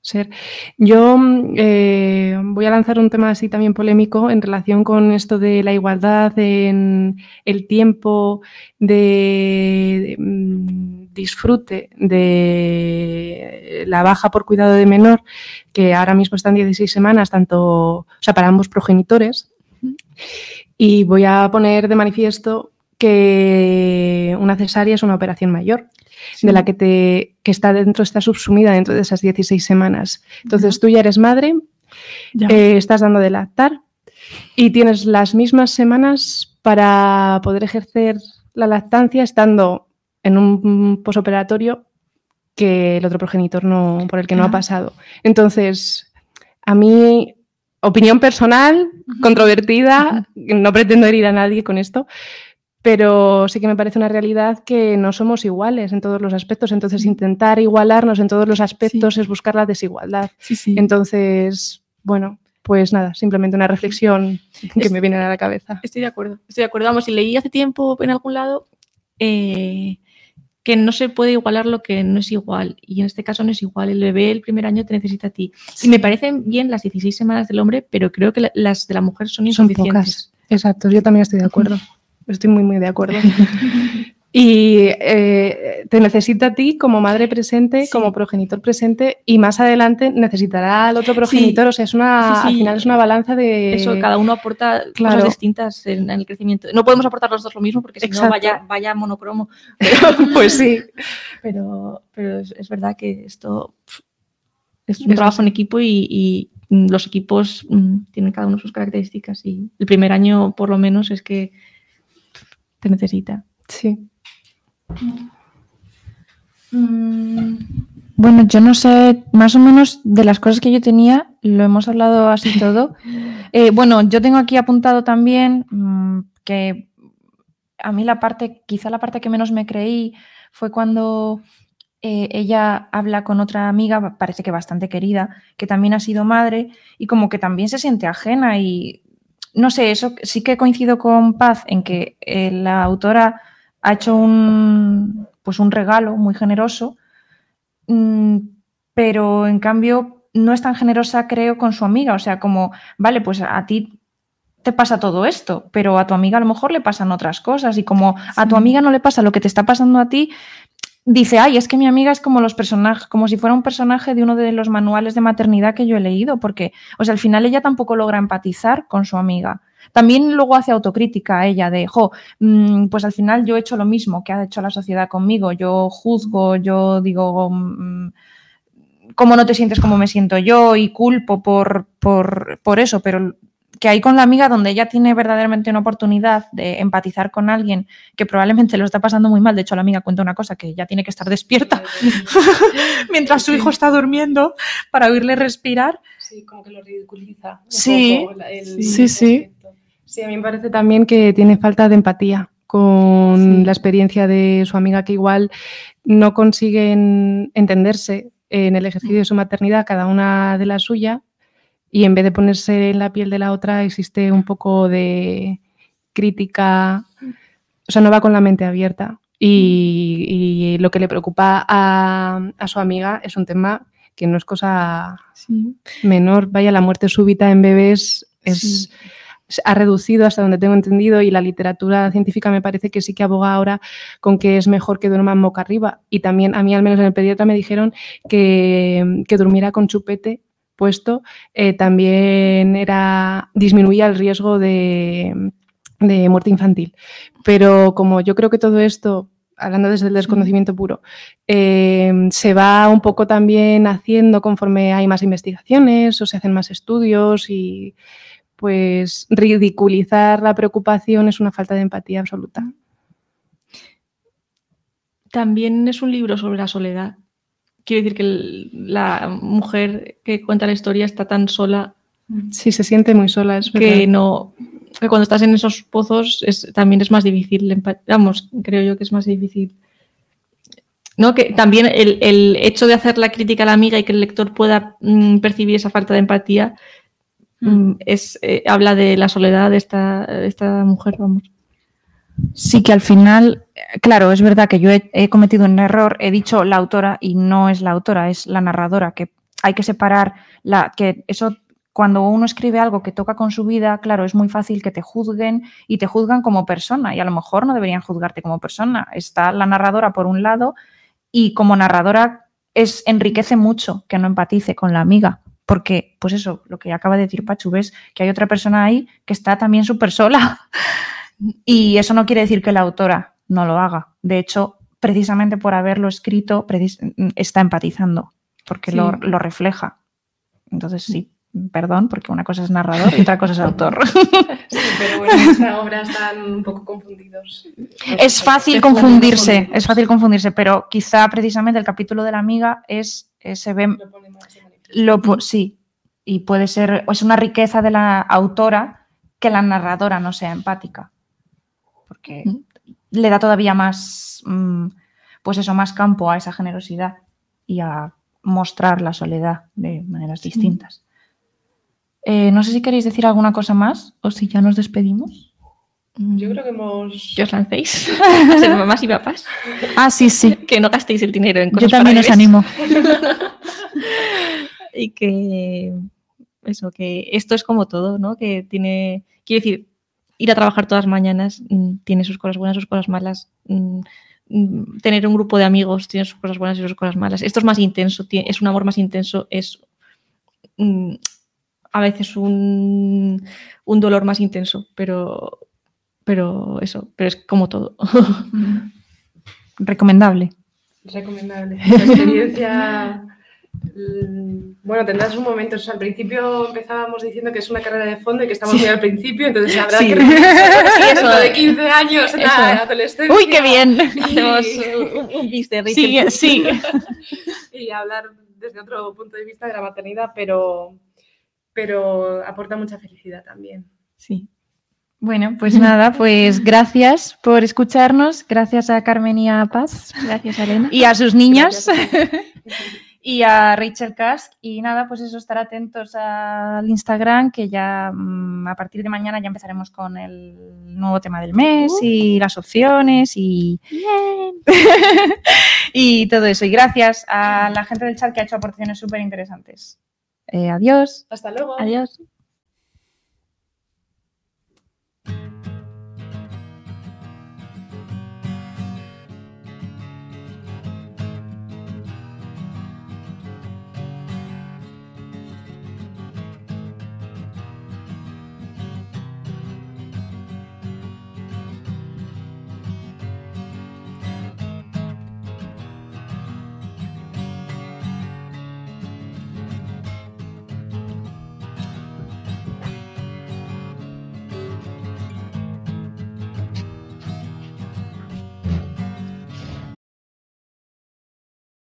ser. Yo eh, voy a lanzar un tema así también polémico en relación con esto de la igualdad en el tiempo de, mm, disfrute de la baja por cuidado de menor, que ahora mismo están 16 semanas, tanto, o sea, para ambos progenitores. Y voy a poner de manifiesto que una cesárea es una operación mayor, de la que, te, que está dentro, está subsumida dentro de esas 16 semanas. Entonces tú ya eres madre, Ya. eh, estás dando de lactar y tienes las mismas semanas para poder ejercer la lactancia estando en un posoperatorio que el otro progenitor no, por el que no ha pasado. Entonces, a mí, opinión personal, controvertida, no pretendo herir a nadie con esto, pero sí que me parece una realidad que no somos iguales en todos los aspectos. Entonces, intentar igualarnos en todos los aspectos es buscar la desigualdad. sí, sí. Entonces, bueno, pues nada, simplemente una reflexión que Es- me viene a la cabeza. Estoy de acuerdo, estoy de acuerdo. Vamos, y leí hace tiempo en algún lado eh, que no se puede igualar lo que no es igual. Y en este caso no es igual. El bebé el primer año te necesita a ti. Y me parecen bien las 16 semanas del hombre, pero creo que la- las de la mujer son Son insuficientes. pocas. Exacto, yo también estoy de acuerdo. Estoy muy, muy de acuerdo. Y eh, te necesita a ti como madre presente, Sí. como progenitor presente, y más adelante necesitará al otro progenitor. O sea, es una, Sí, al final es una balanza de. Eso, cada uno aporta claro. cosas distintas en, en el crecimiento. No podemos aportar los dos lo mismo porque si no vaya, vaya monocromo. Pues sí. Pero, pero es, es verdad que esto es un trabajo en equipo y, y, los equipos mm, tienen cada uno sus características y el primer año por lo menos es que te necesita. Sí. Mm, Bueno, yo no sé, más o menos de las cosas que yo tenía, lo hemos hablado así todo. Eh, bueno, yo tengo aquí apuntado también mm, que a mí la parte, quizá la parte que menos me creí fue cuando eh, ella habla con otra amiga, parece que bastante querida, que también ha sido madre y como que también se siente ajena y no sé, eso sí que coincido con Paz en que eh, la autora ha hecho un, pues un regalo muy generoso, mm, pero en cambio no es tan generosa, creo, con su amiga. O sea, como, vale, pues a ti te pasa todo esto, pero a tu amiga a lo mejor le pasan otras cosas y como a tu amiga no le pasa lo que te está pasando a ti, dice, ay, es que mi amiga es como los personajes, como si fuera un personaje de uno de los manuales de maternidad que yo he leído, porque, o sea, al final ella tampoco logra empatizar con su amiga. También luego hace autocrítica a ella de, jo, mm, pues al final yo he hecho lo mismo que ha hecho la sociedad conmigo, yo juzgo, yo digo, mm, cómo no te sientes como me siento yo y culpo por, por, por eso, pero que ahí con la amiga donde ella tiene verdaderamente una oportunidad de empatizar con alguien que probablemente lo está pasando muy mal, de hecho la amiga cuenta una cosa que ella tiene que estar despierta mientras su hijo está durmiendo para oírle respirar. Sí, como que lo ridiculiza. Sí, poco la- el- sí, sí. Sí, a mí me parece también que tiene falta de empatía con Sí. la experiencia de su amiga que igual no consiguen entenderse en el ejercicio de su maternidad, cada una de la suya, y en vez de ponerse en la piel de la otra existe un poco de crítica, o sea, no va con la mente abierta. Y, y lo que le preocupa a, a su amiga es un tema que no es cosa Sí. menor. Vaya, la muerte súbita en bebés es, ha reducido hasta donde tengo entendido y la literatura científica me parece que sí que aboga ahora con que es mejor que duerman boca arriba. Y también a mí, al menos en el pediatra, me dijeron que, que durmiera con chupete puesto eh, también era disminuía el riesgo de, de muerte infantil. Pero como yo creo que todo esto hablando desde el desconocimiento puro, eh, se va un poco también haciendo conforme hay más investigaciones o se hacen más estudios y pues ridiculizar la preocupación es una falta de empatía absoluta. también es un libro sobre la soledad. Quiero decir que el- la mujer que cuenta la historia está tan sola Sí, se siente muy sola, es que no que cuando estás en esos pozos es, también es más difícil vamos creo yo que es más difícil no que también el, el hecho de hacer la crítica a la amiga y que el lector pueda mm, percibir esa falta de empatía mm, es eh, habla de la soledad de esta, de esta mujer vamos. Sí, que al final, claro, es verdad que yo he, he cometido un error, he dicho la autora y no es la autora, es la narradora, que hay que separar la, que eso cuando uno escribe algo que toca con su vida, claro, es muy fácil que te juzguen y te juzgan como persona y a lo mejor no deberían juzgarte como persona. Está la narradora por un lado y como narradora es enriquece mucho que no empatice con la amiga, porque pues eso, lo que acaba de decir Pachu, ves que hay otra persona ahí que está también súper sola. Y eso no quiere decir que la autora no lo haga. De hecho, precisamente por haberlo escrito, precis- está empatizando, porque lo, Sí. lo refleja. Entonces, sí, perdón, porque una cosa es narrador y otra cosa es autor. Sí, pero bueno, en esta obra están un poco confundidos. es fácil confundirse, es fácil confundirse, pero quizá precisamente el capítulo de la amiga es, eh, se ve Lo sí, y puede ser, es una riqueza de la autora que la narradora no sea empática, porque Mm. le da todavía más, mm, pues eso, más campo a esa generosidad y a mostrar la soledad de maneras distintas. Eh, no sé si queréis decir alguna cosa más o si ya nos despedimos. Yo creo que hemos... que os lancéis a ser mamás y papás Ah, sí, sí. que no gastéis el dinero en Yo cosas también os para animo. y que eso, que esto es como todo, ¿no? Que tiene, quiero decir, ir a trabajar todas las mañanas mm, tiene sus cosas buenas, sus cosas malas. mm, mm, tener un grupo de amigos tiene sus cosas buenas y sus cosas malas. Esto es más intenso, es un amor más intenso, es a veces un, un dolor más intenso, pero, pero eso, pero es como todo. Recomendable. Recomendable. La experiencia. Mm, Bueno, tendrás un momento. o sea, al principio empezábamos diciendo que es una carrera de fondo y que estamos muy al principio, entonces habrá Sí. que eso. de 15 años en la adolescencia. ¡Uy, qué bien! Hacemos un, un bis de Rachel Sí, sí. Y hablar desde otro punto de vista de la maternidad, pero, pero aporta mucha felicidad también. Sí. Bueno, pues nada, pues gracias por escucharnos, gracias a Carmen y a Paz Gracias, Elena. y a sus niños Gracias. y a Rachel Kask. Y nada, pues eso, estar atentos al Instagram, que ya mm, a partir de mañana ya empezaremos con el nuevo tema del mes y las opciones y, y todo eso. Y gracias a la gente del chat que ha hecho aportaciones súper interesantes. Eh, adiós. Hasta luego. Adiós.